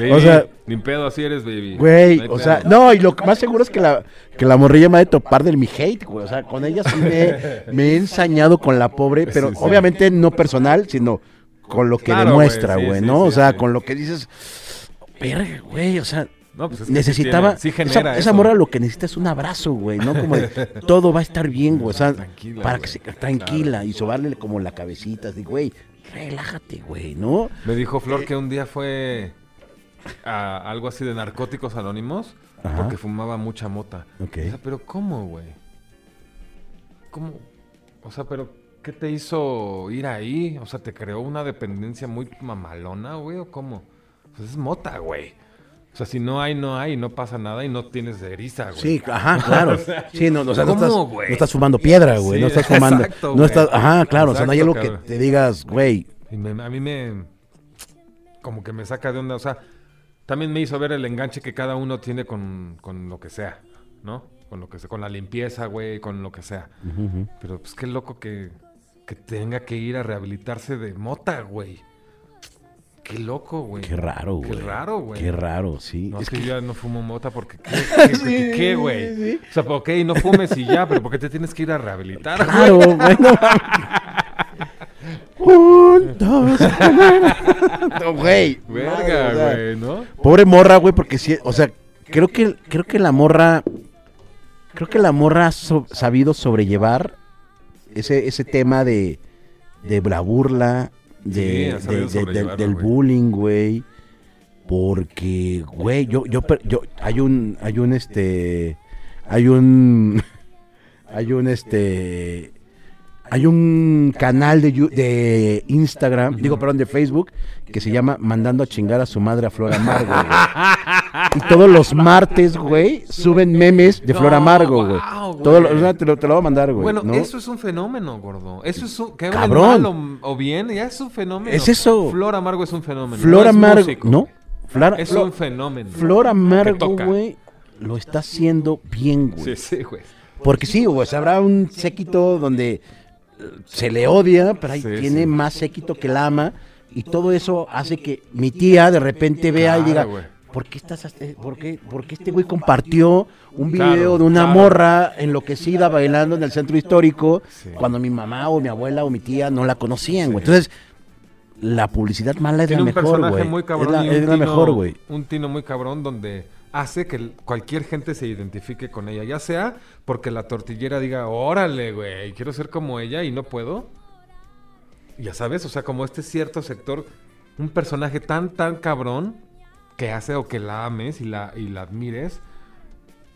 Baby, o sea- ni pedo así eres, baby. güey, No o sea, no, y lo más seguro es que la, que la morrilla me ha de topar del mi hate, güey. O sea, con ella sí me, me he ensañado con la pobre, pero Sí, sí. obviamente no personal, sino con lo que Claro, demuestra, güey, sí, ¿no? o sea, con lo que dices, verga, güey, o sea, No, pues es que sí necesitaba tiene- sí esa, esa morra lo que necesita es un abrazo, güey, ¿no? Como de todo va a estar bien, güey, o sea, Tranquila, para que se tranquila y sobarle como la cabecita, así, güey, relájate, güey, ¿no? Me dijo Eh, Flor que un día fue a algo así de narcóticos anónimos Ajá. porque fumaba mucha mota. O sea, pero ¿cómo, güey? ¿Cómo? O sea, pero ¿qué te hizo ir ahí? O sea, ¿te creó una dependencia muy mamalona, güey? ¿O cómo? Pues es mota, güey. O sea, si no hay, no hay, no pasa nada y no tienes eriza, güey. Sí, ajá, claro. Sí, no, o sea, no ¿cómo, estás, güey? no estás fumando piedra, güey, Sí, no estás fumando, exacto, no estás, ajá, claro, o sea, no hay algo que te digas, güey, Y me- a mí me. Como que me saca de onda. O sea, también me hizo ver el enganche que cada uno tiene con, con lo que sea, ¿no? Con lo que sea, con la limpieza, güey, con lo que sea. Pero pues qué loco que, que tenga que ir a rehabilitarse de mota, güey. Qué loco, güey. qué raro, güey. Qué raro, güey. Qué raro, sí. No, es es que que, yo ya no fumo mota porque ¿qué, güey? O sea, ok, no fumes y ya, pero ¿por qué te tienes que ir a rehabilitar? güey? claro, güey, Juntos. No, güey. Verga, güey, ¿no? Pobre morra, güey, porque sí, o sea, creo que, creo que la morra, creo que la morra ha so- sabido sobrellevar ese, ese tema de, de la burla, Sí, de, ha de- del- bullying, güey. Porque, güey, yo, yo, hay un, hay un, este, hay un, hay un, este, hay un canal de, Instagram, digo, perdón, de Facebook, que se llama Mandando a chingar a su madre a Flor Amargo, güey. Y todos los martes, güey, suben memes de Flor Amargo, güey. Todo lo- te, lo, te lo voy a mandar, güey. Bueno, ¿no? eso es un fenómeno, gordo. Eso es un... Que Cabrón. mal o, o bien, ya es un fenómeno. Es eso. Flor Amargo es un fenómeno. Flor no Amargo, ¿no? Es un fenómeno. Flor Amargo, güey, lo está haciendo bien, güey. Sí, sí, güey. Porque sí, güey, habrá un séquito donde se le odia, pero ahí Sí, tiene sí. más séquito que la ama. Y todo eso hace que mi tía de repente vea y diga. ¿por qué estás por qué, por qué este güey compartió un video Claro, de una claro. morra enloquecida bailando en el centro histórico Sí. cuando mi mamá o mi abuela o mi tía no la conocían, güey? Entonces, la publicidad mala es Tiene la mejor, güey. Es la, es la tino- mejor, güey. Un tino muy cabrón donde hace que cualquier gente se identifique con ella. Ya sea porque la tortillera diga, órale, güey, quiero ser como ella y no puedo. Ya sabes, o sea, como este cierto sector, un personaje tan, tan cabrón que hace o que la ames y la, y la admires.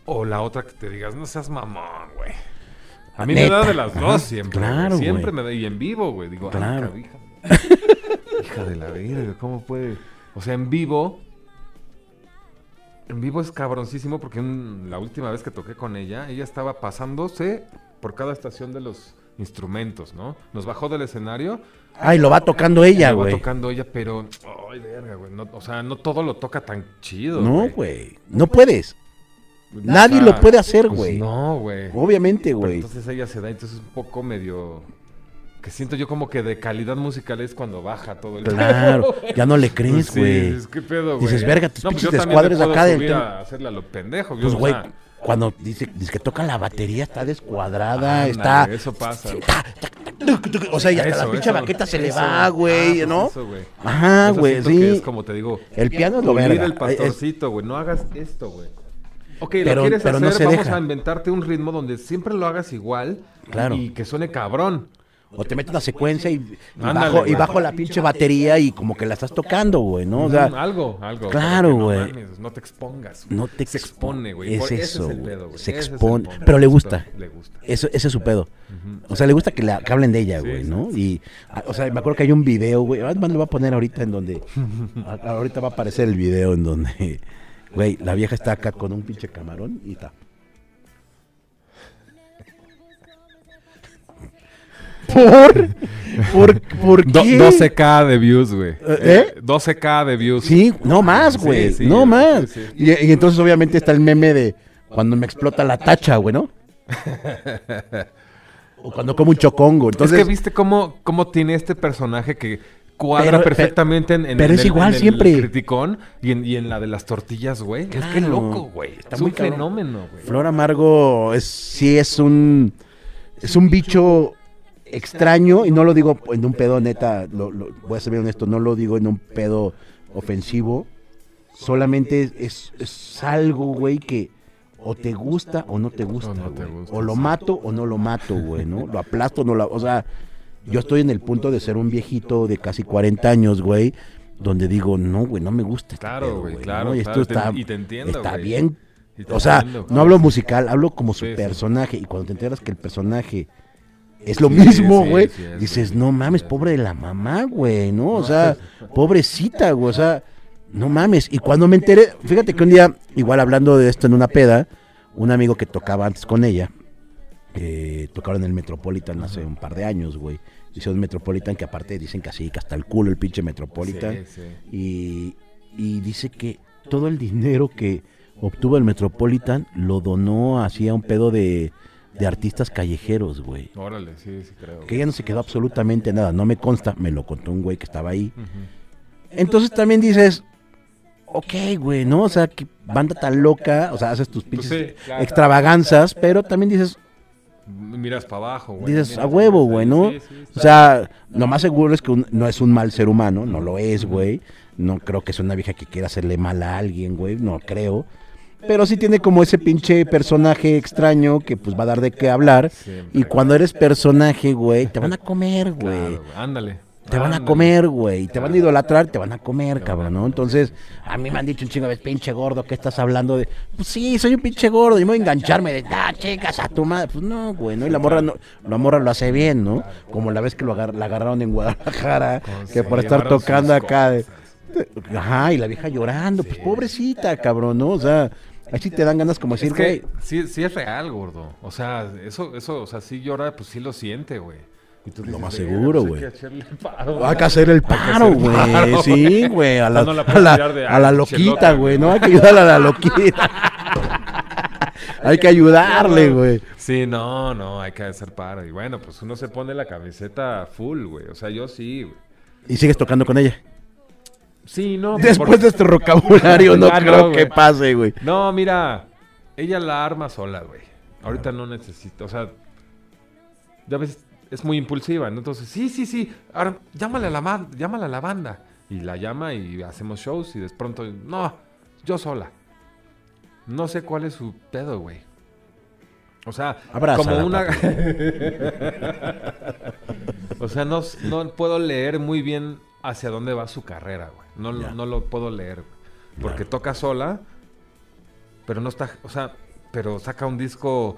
O la otra que te digas, no seas mamón, güey. A mí me da de las dos siempre. güey. claro, siempre güey. me da. Y en vivo, güey. Digo, Claro. hija, de la verga, ¿cómo puede? O sea, en vivo. En vivo es cabroncísimo porque un- la última vez que toqué con ella, ella estaba pasándose por cada estación de los instrumentos, ¿no? Nos bajó del escenario. Ay, lo va tocando ella, lo va güey. tocando ella, pero. Ay, verga, güey. no- o sea, no todo lo toca tan chido. No, güey. No puedes. Nadie O sea, lo puede hacer, pues güey. no, güey. Obviamente, güey. entonces ella se da, entonces es un poco medio que siento yo como que de calidad musical es cuando baja todo el Claro, güey. ya no le Pues crees, sí, güey. dices, ¿qué pedo, güey? Dices, verga, tus No, pues pinches me descuadres puedo acá del tema. a hacerle a lo pendejo. Pues, güey, sea, cuando dice, dice que toca la batería, está descuadrada, ándale, está... Eso pasa. güey. O sea, y hasta Eso, la pinche baqueta se le eso. va, güey, Ah, pues ¿no? eso, güey. Ajá, güey, siento que sí. Es como te digo, El piano es lo verga. el pastorcito, güey. No hagas esto, güey. Ok, Pero- lo quieres pero hacer, no se vamos deja. a inventarte un ritmo donde siempre lo hagas igual Claro. y que suene cabrón. O te metes una secuencia y, y Ándale, bajo, y bajo la pinche batería y como que la estás tocando, güey, ¿no? O sea, Mm, algo, algo. claro, güey. No, te expongas. no te Se expone, güey. Es eso, pedo. Se es expone. Pero le gusta. Le gusta. Eso, ese es su pedo. O sea, le gusta que, la- que hablen de ella, güey, sí, ¿no? Y, ah, o sea, me acuerdo que hay un video, güey. Además lo voy a poner ahorita en donde. ahorita va a aparecer el video en donde. Güey, la vieja está acá con un pinche camarón y está. ¿Por? ¿Por, por Do- qué? 12k de views, güey. ¿Eh? 12k de views. Sí, no más, güey. sí, no más. sí. Y, y entonces obviamente está el meme de cuando me explota la tacha, güey, ¿no? o cuando como un chocongo. Entonces, es que viste cómo, cómo tiene este personaje que cuadra Pero- perfectamente en, en- pero en es el- igual en el siempre. criticón y en, y en la de las tortillas, güey. Es que Claro. loco, güey. Está Es muy un cabrón. fenómeno, güey. Flor Amargo es, sí es un es un bicho extraño y no lo digo en un pedo neta, lo- lo- voy a ser bien honesto, no lo digo en un pedo ofensivo, solamente es, es algo, güey, que o te gusta o no te gusta, O no te güey. gusta, o lo mato o no lo mato, güey, ¿no? Lo aplasto o no lo, o sea, yo estoy en el punto de ser un viejito de casi 40 años, güey, donde digo, no, güey, no me gusta. este Claro, pedo, güey, ¿no? claro, Y esto está, y te entiendo, está bien te o sea, entiendo. no hablo musical, hablo como su Sí, sí. personaje. Y cuando te enteras que el personaje es lo Sí, mismo, güey, sí dices, no mames, pobre de la mamá, güey, ¿no? O sea, pobrecita, güey, o sea, no mames. Y cuando me enteré, fíjate que un día, igual hablando de esto en una peda, un amigo que tocaba antes con ella, eh, tocaron en el Metropolitan hace un par de años, güey. Hicieron Metropolitan, que aparte dicen que así, que hasta el culo el pinche Metropolitan. Sí, sí. Y, y dice que todo el dinero que obtuvo el Metropolitan lo donó así a un pedo de, de artistas callejeros, güey. Órale, sí, sí creo. Que ella no se quedó absolutamente nada, no me consta, me lo contó un güey que estaba ahí. Entonces también dices, ok, güey, ¿no? O sea, que banda tan loca, o sea, haces tus pinches Pues sí, claro. extravaganzas, pero también dices, Miras para abajo, güey. dices, a huevo, güey, ¿no? sí, sí, O sea, lo más seguro es que un- no es un mal ser humano, no lo es, güey. No creo que sea una vieja que quiera hacerle mal a alguien, güey, no creo. Pero sí tiene como ese pinche personaje extraño que pues va a dar de qué hablar. Siempre. Y cuando eres personaje, güey, te van a comer, güey. Claro, Ándale. Te van a comer, güey. Te van a idolatrar, te van a comer, cabrón, ¿no? Entonces, a mí me han dicho un chingo de veces, pinche gordo, ¿qué estás hablando de? Pues sí, soy un pinche gordo y me voy a engancharme de, ah, chicas, a tu madre. Pues no, güey, ¿no? Y la morra, no, la morra lo hace bien, ¿no? Como la vez que lo agar- la agarraron en Guadalajara, que por estar tocando acá. de-. Ajá, y la vieja llorando, pues pobrecita, cabrón, ¿no? O sea, ahí sí te dan ganas como decir, Es que sí, sí es real, gordo. O sea, eso, eso, o sea, sí llora, pues sí lo siente, güey. Y tú dices, más "Verga, seguro, pues hay güey. echarle paro, Hay que hacer el Hay paro, güey. Sí, güey. A la, sea, no la a la- de, a la "Ay, loquita, güey". No hay que ayudar a la loquita. hay que ayudarle, güey. Sí, no, no, hay que hacer paro. Y bueno, pues uno se pone la camiseta full, güey. O sea, yo sí, güey. Y sigues tocando con ella. Sí, no. Después por- de este vocabulario, no creo que pase, güey. No, mira, ella la arma sola, güey. Ahorita no necesita, o sea, ya ves, es muy impulsiva, ¿no? Entonces, sí, sí, sí, ahora llámale a la, ma- llámale a la banda. Y la llama y hacemos shows y de pronto, no, yo sola. No sé cuál es su pedo, güey. O sea, Abrázala, como una... o sea, no, no puedo leer muy bien hacia dónde va su carrera, güey. No, lo- no lo puedo leer, güey. Porque Claro. toca sola, pero no está, o sea, pero saca un disco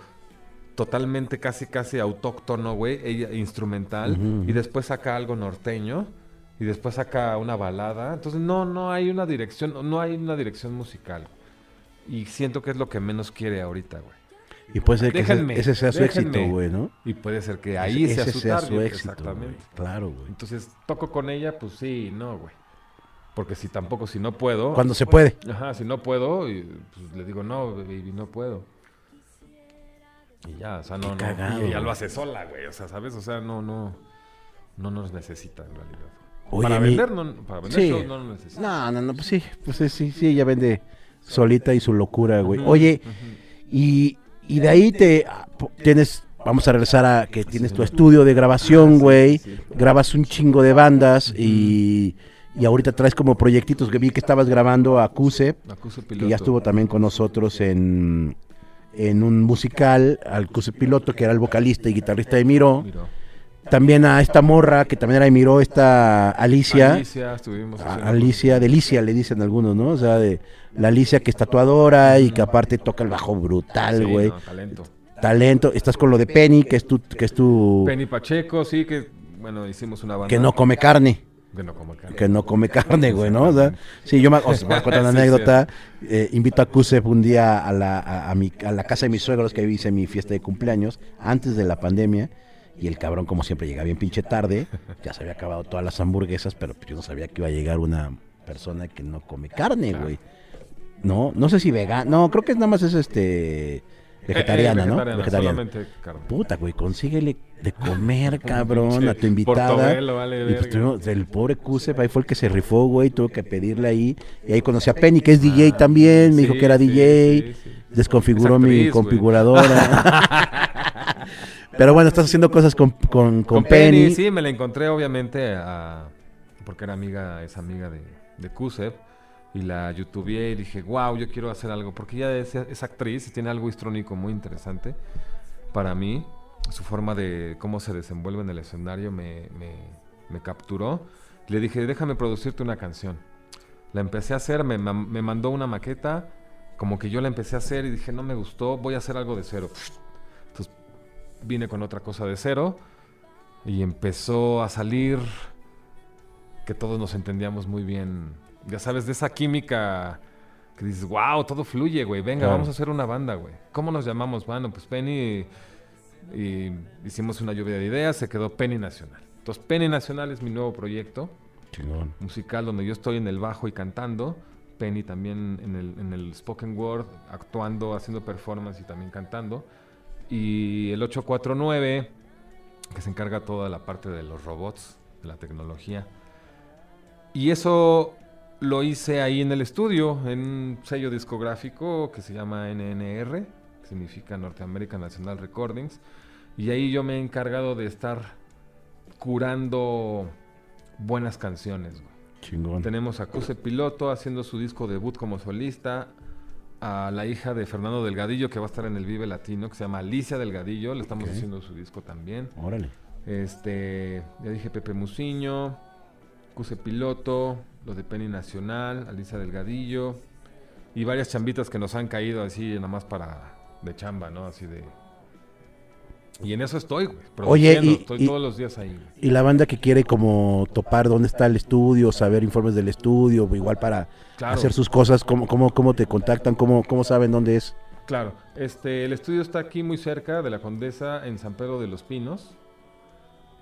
totalmente casi casi autóctono, güey, ella instrumental y después saca algo norteño y después saca una balada. Entonces no no hay una dirección, no hay una dirección musical. Y siento que es lo que menos quiere ahorita, güey. Y puede ser que ese, Déjenme, ese sea su éxito, güey, ¿no? Y puede ser que ahí ese, sea, ese su, sea target, su éxito, exactamente. güey. Claro, güey. Entonces, toco con ella, pues sí, no, güey. Porque si tampoco, si no puedo. Cuando se puede. Ajá, si no puedo, y, pues, le digo, no, baby, no puedo. Y ya, o sea, no, Qué no. cagado, y ella lo güey. hace sola, güey. O sea, ¿sabes? O sea, no, no. no nos necesita en realidad. Oye, para mi- vender, no, para vender Sí. shows no nos necesita. No, no, no, pues sí, pues sí, sí, sí, ella vende solita y su locura, güey. Oye, y, y de ahí te ah, tienes, vamos a regresar a que tienes tu estudio de grabación, güey. sí. Grabas un chingo de bandas y, y ahorita traes como proyectitos que vi que estabas grabando a Cuse, que ya estuvo también con nosotros en, en un musical, al Cuse Piloto, que era el vocalista y guitarrista de Miro. También a esta morra, que también era de Miro, esta Alicia. Alicia, estuvimos Alicia, Delicia le dicen algunos, ¿no? O sea, de la Alicia que es tatuadora y que aparte toca el bajo brutal, Sí, güey. no, talento. Talento. Estás con lo de Penny, que es tu, que es tu, Penny Pacheco, sí, que, bueno, hicimos una banda. que no come carne, Que no come carne. que no come carne, güey, ¿no? O sea, sí, yo me, os voy a contar una anécdota. Eh, invito a Kusep un día a la, a, a mi, a la casa de mis suegros que hice mi fiesta de cumpleaños antes de la pandemia. Y el cabrón, como siempre, llega bien pinche tarde. Ya se había acabado todas las hamburguesas, pero pues yo no sabía que iba a llegar una persona que no come carne, güey. No, no sé si vegana. No, creo que nada más es este. Vegetariana, Eh, eh, ¿no? vegetariana, solamente carne. Puta, güey, consíguele de comer, cabrón, a tu invitada. Vale y pues tuvimos- el pobre Cusep, ahí fue el que se rifó, güey, tuvo que pedirle ahí. Y ahí conocí a Penny, que es DJ también, me dijo que era sí, DJ. sí, sí. Desconfiguró Es mi configuradora. Pero bueno, estás haciendo cosas con, con, con Con Penny. Penny, sí, me la encontré obviamente a- porque era amiga, es amiga de, de Kusev. Y la youtubeé y dije, wow, yo quiero hacer algo. Porque ella es, actriz y tiene algo histrónico muy interesante para mí. Su forma de cómo se desenvuelve en el escenario me, me- capturó. Le dije, déjame producirte una canción. La empecé a hacer, me, me mandó una maqueta. Como que yo la empecé a hacer y dije, no me gustó, voy a hacer algo de cero. Entonces vine con otra cosa de cero y empezó a salir que todos nos entendíamos muy bien. Ya sabes, de esa química que dices, wow, todo fluye, güey. Venga, Claro. vamos a hacer una banda, güey. ¿Cómo nos llamamos? Bueno, pues Penny. Y hicimos una lluvia de ideas, se quedó Penny Nacional. Entonces, Penny Nacional es mi nuevo proyecto Chingón. musical donde yo estoy en el bajo y cantando. Penny también en el, en el spoken word, actuando, haciendo performance y también cantando. Y el 849, que se encarga toda la parte de los robots, de la tecnología. Y eso lo hice ahí en el estudio, en un sello discográfico que se llama NNR, que significa North American National Recordings. Y ahí yo me he encargado de estar curando buenas canciones. güey. Chingón. Tenemos a Cuse Piloto haciendo su disco debut como solista. A la hija de Fernando Delgadillo, que va a estar en el Vive Latino, que se llama Alicia Delgadillo. Le estamos haciendo su disco también. Órale. Este, ya dije Pepe Muciño, Cuse Piloto, lo de Penny Nacional, Alicia Delgadillo. Y varias chambitas que nos han caído así, nada más para de chamba, ¿no? Así de. Y en eso estoy, güey. Oye, y- estoy y- todos los días ahí. güey. Y la banda que quiere como topar dónde está el estudio, saber informes del estudio, igual para Claro. hacer sus cosas, ¿cómo, cómo, cómo te contactan? ¿Cómo, ¿Cómo saben dónde es? Claro, este, el estudio está aquí muy cerca de la Condesa en San Pedro de los Pinos.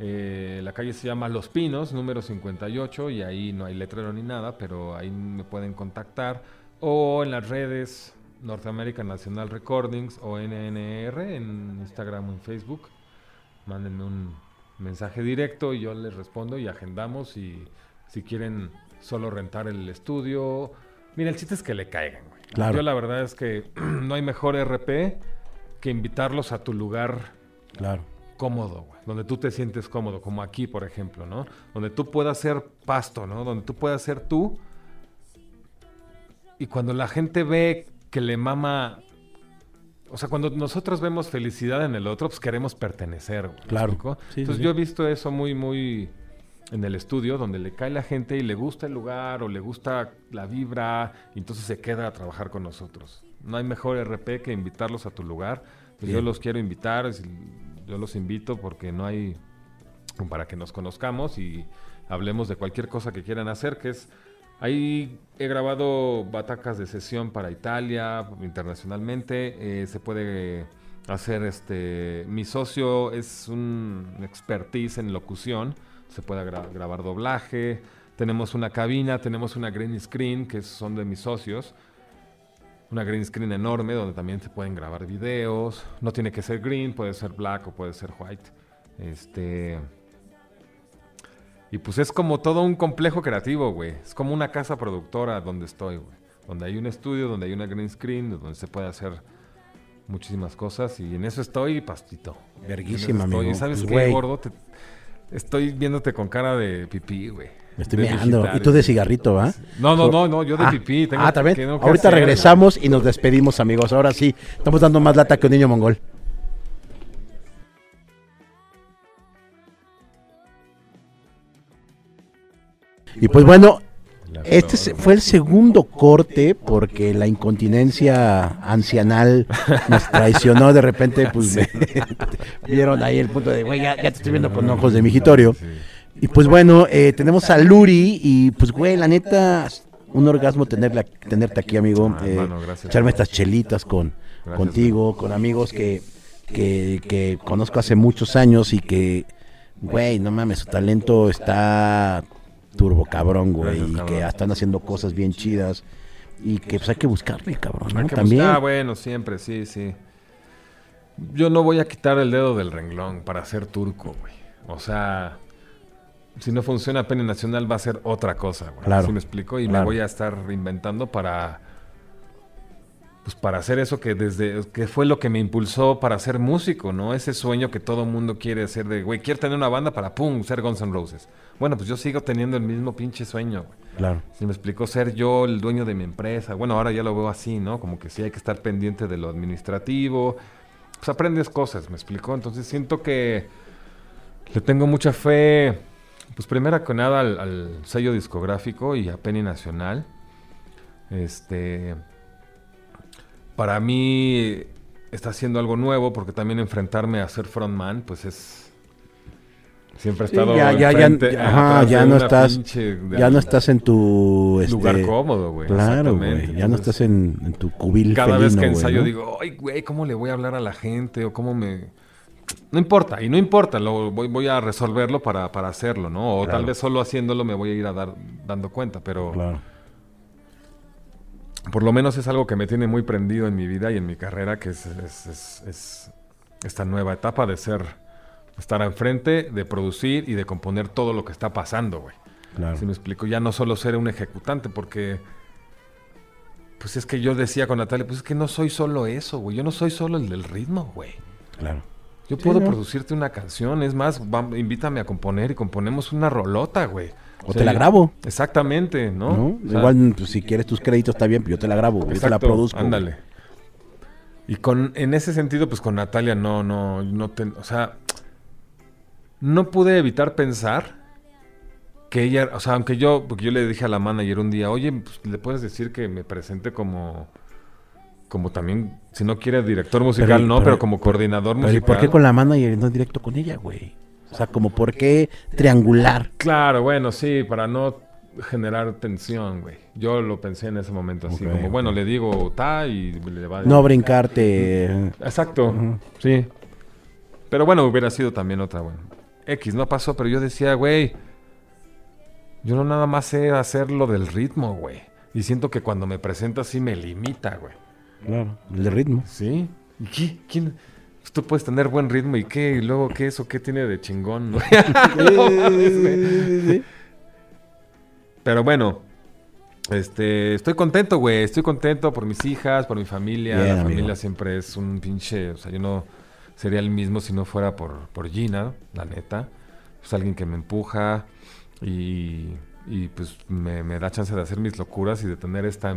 Eh, la calle se llama Los Pinos, número 58, y ahí no hay letrero ni nada, pero ahí me pueden contactar. O en las redes Norteamerican National Recordings o NNR en Instagram o en Facebook. Mándenme un mensaje directo y yo les respondo y agendamos. Y si quieren solo rentar el estudio. Mira, el chiste es que le caigan, güey. Claro. Yo la verdad es que no hay mejor RP que invitarlos a tu lugar Claro. cómodo, güey. Donde tú te sientes cómodo, como aquí, por ejemplo, ¿no? Donde tú puedas ser pasto, ¿no? Donde tú puedas ser tú. Y cuando la gente ve que le mama... O sea, cuando nosotros vemos felicidad en el otro, pues queremos pertenecer, güey. ¿me Claro. Sí, Entonces sí. yo he visto eso muy, muy en el estudio, donde le cae la gente y le gusta el lugar o le gusta la vibra, y entonces se queda a trabajar con nosotros. No hay mejor RP que invitarlos a tu lugar. Pues yo los quiero invitar, yo los invito porque no hay para que nos conozcamos y hablemos de cualquier cosa que quieran hacer, que es ahí he grabado batacas de sesión para Italia, internacionalmente, eh, se puede hacer este mi socio es un expertise en locución, se puede gra- grabar doblaje, tenemos una cabina, tenemos una green screen que son de mis socios, una green screen enorme donde también se pueden grabar videos. No tiene que ser green, puede ser black o puede ser white. Este Y pues es como todo un complejo creativo, güey. Es como una casa productora donde estoy, güey. Donde hay un estudio, donde hay una green screen, donde se puede hacer muchísimas cosas. Y en eso estoy, pastito. Verguísima, amigo. ¿Y ¿Sabes Pues, qué, güey. gordo? Te- estoy viéndote con cara de pipí, güey. Me estoy digital, Y tú de cigarrito, ¿va? No, no, no, no, yo de Ah, pipí. Tengo ah, también. que Ahorita hacer, regresamos y nos despedimos, amigos. Ahora sí, estamos dando más lata que un niño mongol. Y pues bueno, este fue el segundo corte porque la incontinencia ancianal nos traicionó. De repente, pues me- vieron ahí el punto de, güey, ya, ya te estoy viendo con ojos de mijitorio. Y pues bueno, eh, tenemos a Luri y pues güey, la neta, un orgasmo tenerla, tenerte aquí, amigo. Ah, eh, echarme estas chelitas con, Gracias, contigo, con amigos que, que, que conozco hace muchos años y que, güey, no mames, su talento está turbo cabrón, güey, Gracias, y cabrón. que están haciendo cosas bien chidas y que pues hay que buscarle, cabrón, ¿no? Que También. buscar, bueno, siempre, sí, sí. Yo no voy a quitar el dedo del renglón para ser turco, güey. O sea, si no funciona Penny Nacional va a ser otra cosa, güey. Claro, ¿Sí me explico? Y claro. me voy a estar reinventando para pues para hacer eso que desde que fue lo que me impulsó para ser músico, ¿no? Ese sueño que todo mundo quiere hacer de, güey, quiero tener una banda para pum, ser Guns N' Roses. Bueno, pues yo sigo teniendo el mismo pinche sueño, güey. Claro. Si me explicó ser yo el dueño de mi empresa. Bueno, ahora ya lo veo así, ¿no? Como que sí hay que estar pendiente de lo administrativo. Pues aprendes cosas, me explicó. Entonces siento que le tengo mucha fe, pues primero que nada al, al sello discográfico y a Penny Nacional. Este, para mí está haciendo algo nuevo porque también enfrentarme a ser frontman, pues es... Siempre he Sí, estado ya, ya, ya, ya, ajá, ya no estás, pinche- ya no estás en tu este, lugar cómodo, güey. Claro, güey. Ya no estás en, en tu cubil Cada vez que ensayo ¿no? digo, ay, güey, ¿cómo le voy a hablar a la gente? O cómo me... No importa, y no importa, lo voy, voy a resolverlo para, para hacerlo, ¿no? O Claro. tal vez solo haciéndolo me voy a ir a dar dando cuenta, pero Claro. por lo menos es algo que me tiene muy prendido en mi vida y en mi carrera, que es, es- es- es esta nueva etapa de ser, estar enfrente, de producir y de componer todo lo que está pasando, güey. Claro. Si me explico, ya no solo ser un ejecutante, porque pues es que yo decía con Natalia, pues es que no soy solo eso, güey. Yo no soy solo el del ritmo, güey. Claro. Yo Sí, puedo ¿no? producirte una canción, es más, invítame a componer y componemos una rolota, güey. O te la grabo. Exactamente, ¿no? ¿no? O sea, Igual, pues, si quieres tus créditos está bien, pero yo te la grabo, yo te la produzco. güey. Ándale. Y con, en ese sentido, pues con Natalia no, no, no te, o sea, no pude evitar pensar que ella, o sea, aunque yo, porque yo le dije a la manager un día, oye, pues, le puedes decir que me presente como, como también, si no quiere director musical, Pero- no, pero- pero, como coordinador Pero ¿y musical. por qué con la manager y no directo con ella, güey? O sea, como por qué triangular. Claro, bueno, sí, para no generar tensión, güey. Yo lo pensé en ese momento así, como, bueno, le digo ta y le va a No brincarte. Exacto, sí. Pero bueno, hubiera sido también otra, bueno. X, no pasó, pero yo decía, güey, yo no nada más sé hacer lo del ritmo, güey. Y siento que cuando me presenta sí me limita, güey. Claro, el de ritmo. ¿Sí? ¿Y qué? ¿Quién? Pues tú puedes tener buen ritmo y qué, y luego qué eso, qué tiene de chingón, ¿no? Mames. Pero bueno, este, estoy contento, güey. Estoy contento por mis hijas, por mi familia. Bien, la amigo. familia siempre es un pinche. O sea, yo no sería el mismo si no fuera por, por Gina, la neta. Es alguien que me empuja y, y pues me, me da chance de hacer mis locuras y de tener esta.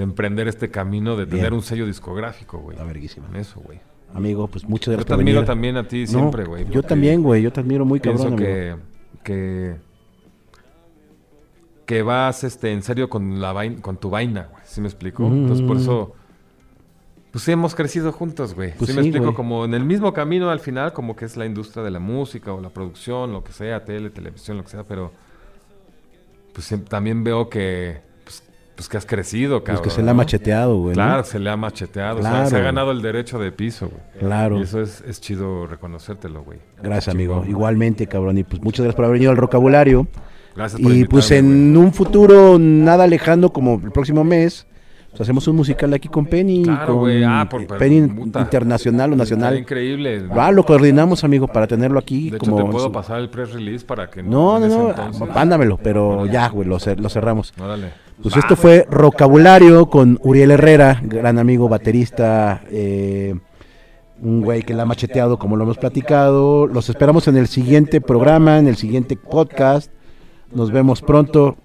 De emprender este camino, de tener Bien. un sello discográfico, güey. Está verguísima. En eso, güey. Amigo, pues muchas Yo gracias te por admiro venir. también a ti siempre, güey. Yo también, güey. Yo te admiro muy Pienso cabrón, amigo. que, que que vas este en serio con la vaina, con tu vaina, güey. ¿Sí me explico? Ujú. Entonces por eso pues sí hemos crecido juntos, güey. Pues sí me explico güey. como en el mismo camino al final, como que es la industria de la música o la producción, lo que sea, tele, televisión, lo que sea, pero pues también veo que pues, pues que has crecido, Pues cabrón. que se le ha ¿no? macheteado, güey. ¿no? Claro, se le ha macheteado, o sea, Claro. se ha ganado el derecho de piso, güey. Claro. Y eso es, es chido reconocértelo, güey. Gracias, amigo. Igualmente, cabrón. Y pues muchas gracias por haber venido al vocabulario. Gracias por Y pues en un futuro nada lejano como el próximo mes, hacemos un musical aquí con Penny, Claro, con ah, por- Penny puta. internacional o nacional. increíble. Va, lo coordinamos, amigo, para tenerlo aquí de hecho, como te puedo pasar el press release para que No, no, no, entonces- mándamelo, pero ya, güey, lo, cer- lo cerramos. Órale. Pues esto güey. fue Rocabulario con Uriel Herrera, gran amigo baterista, eh, un güey que la ha macheteado como lo hemos platicado. Los esperamos en el siguiente programa, en el siguiente podcast. Nos vemos pronto.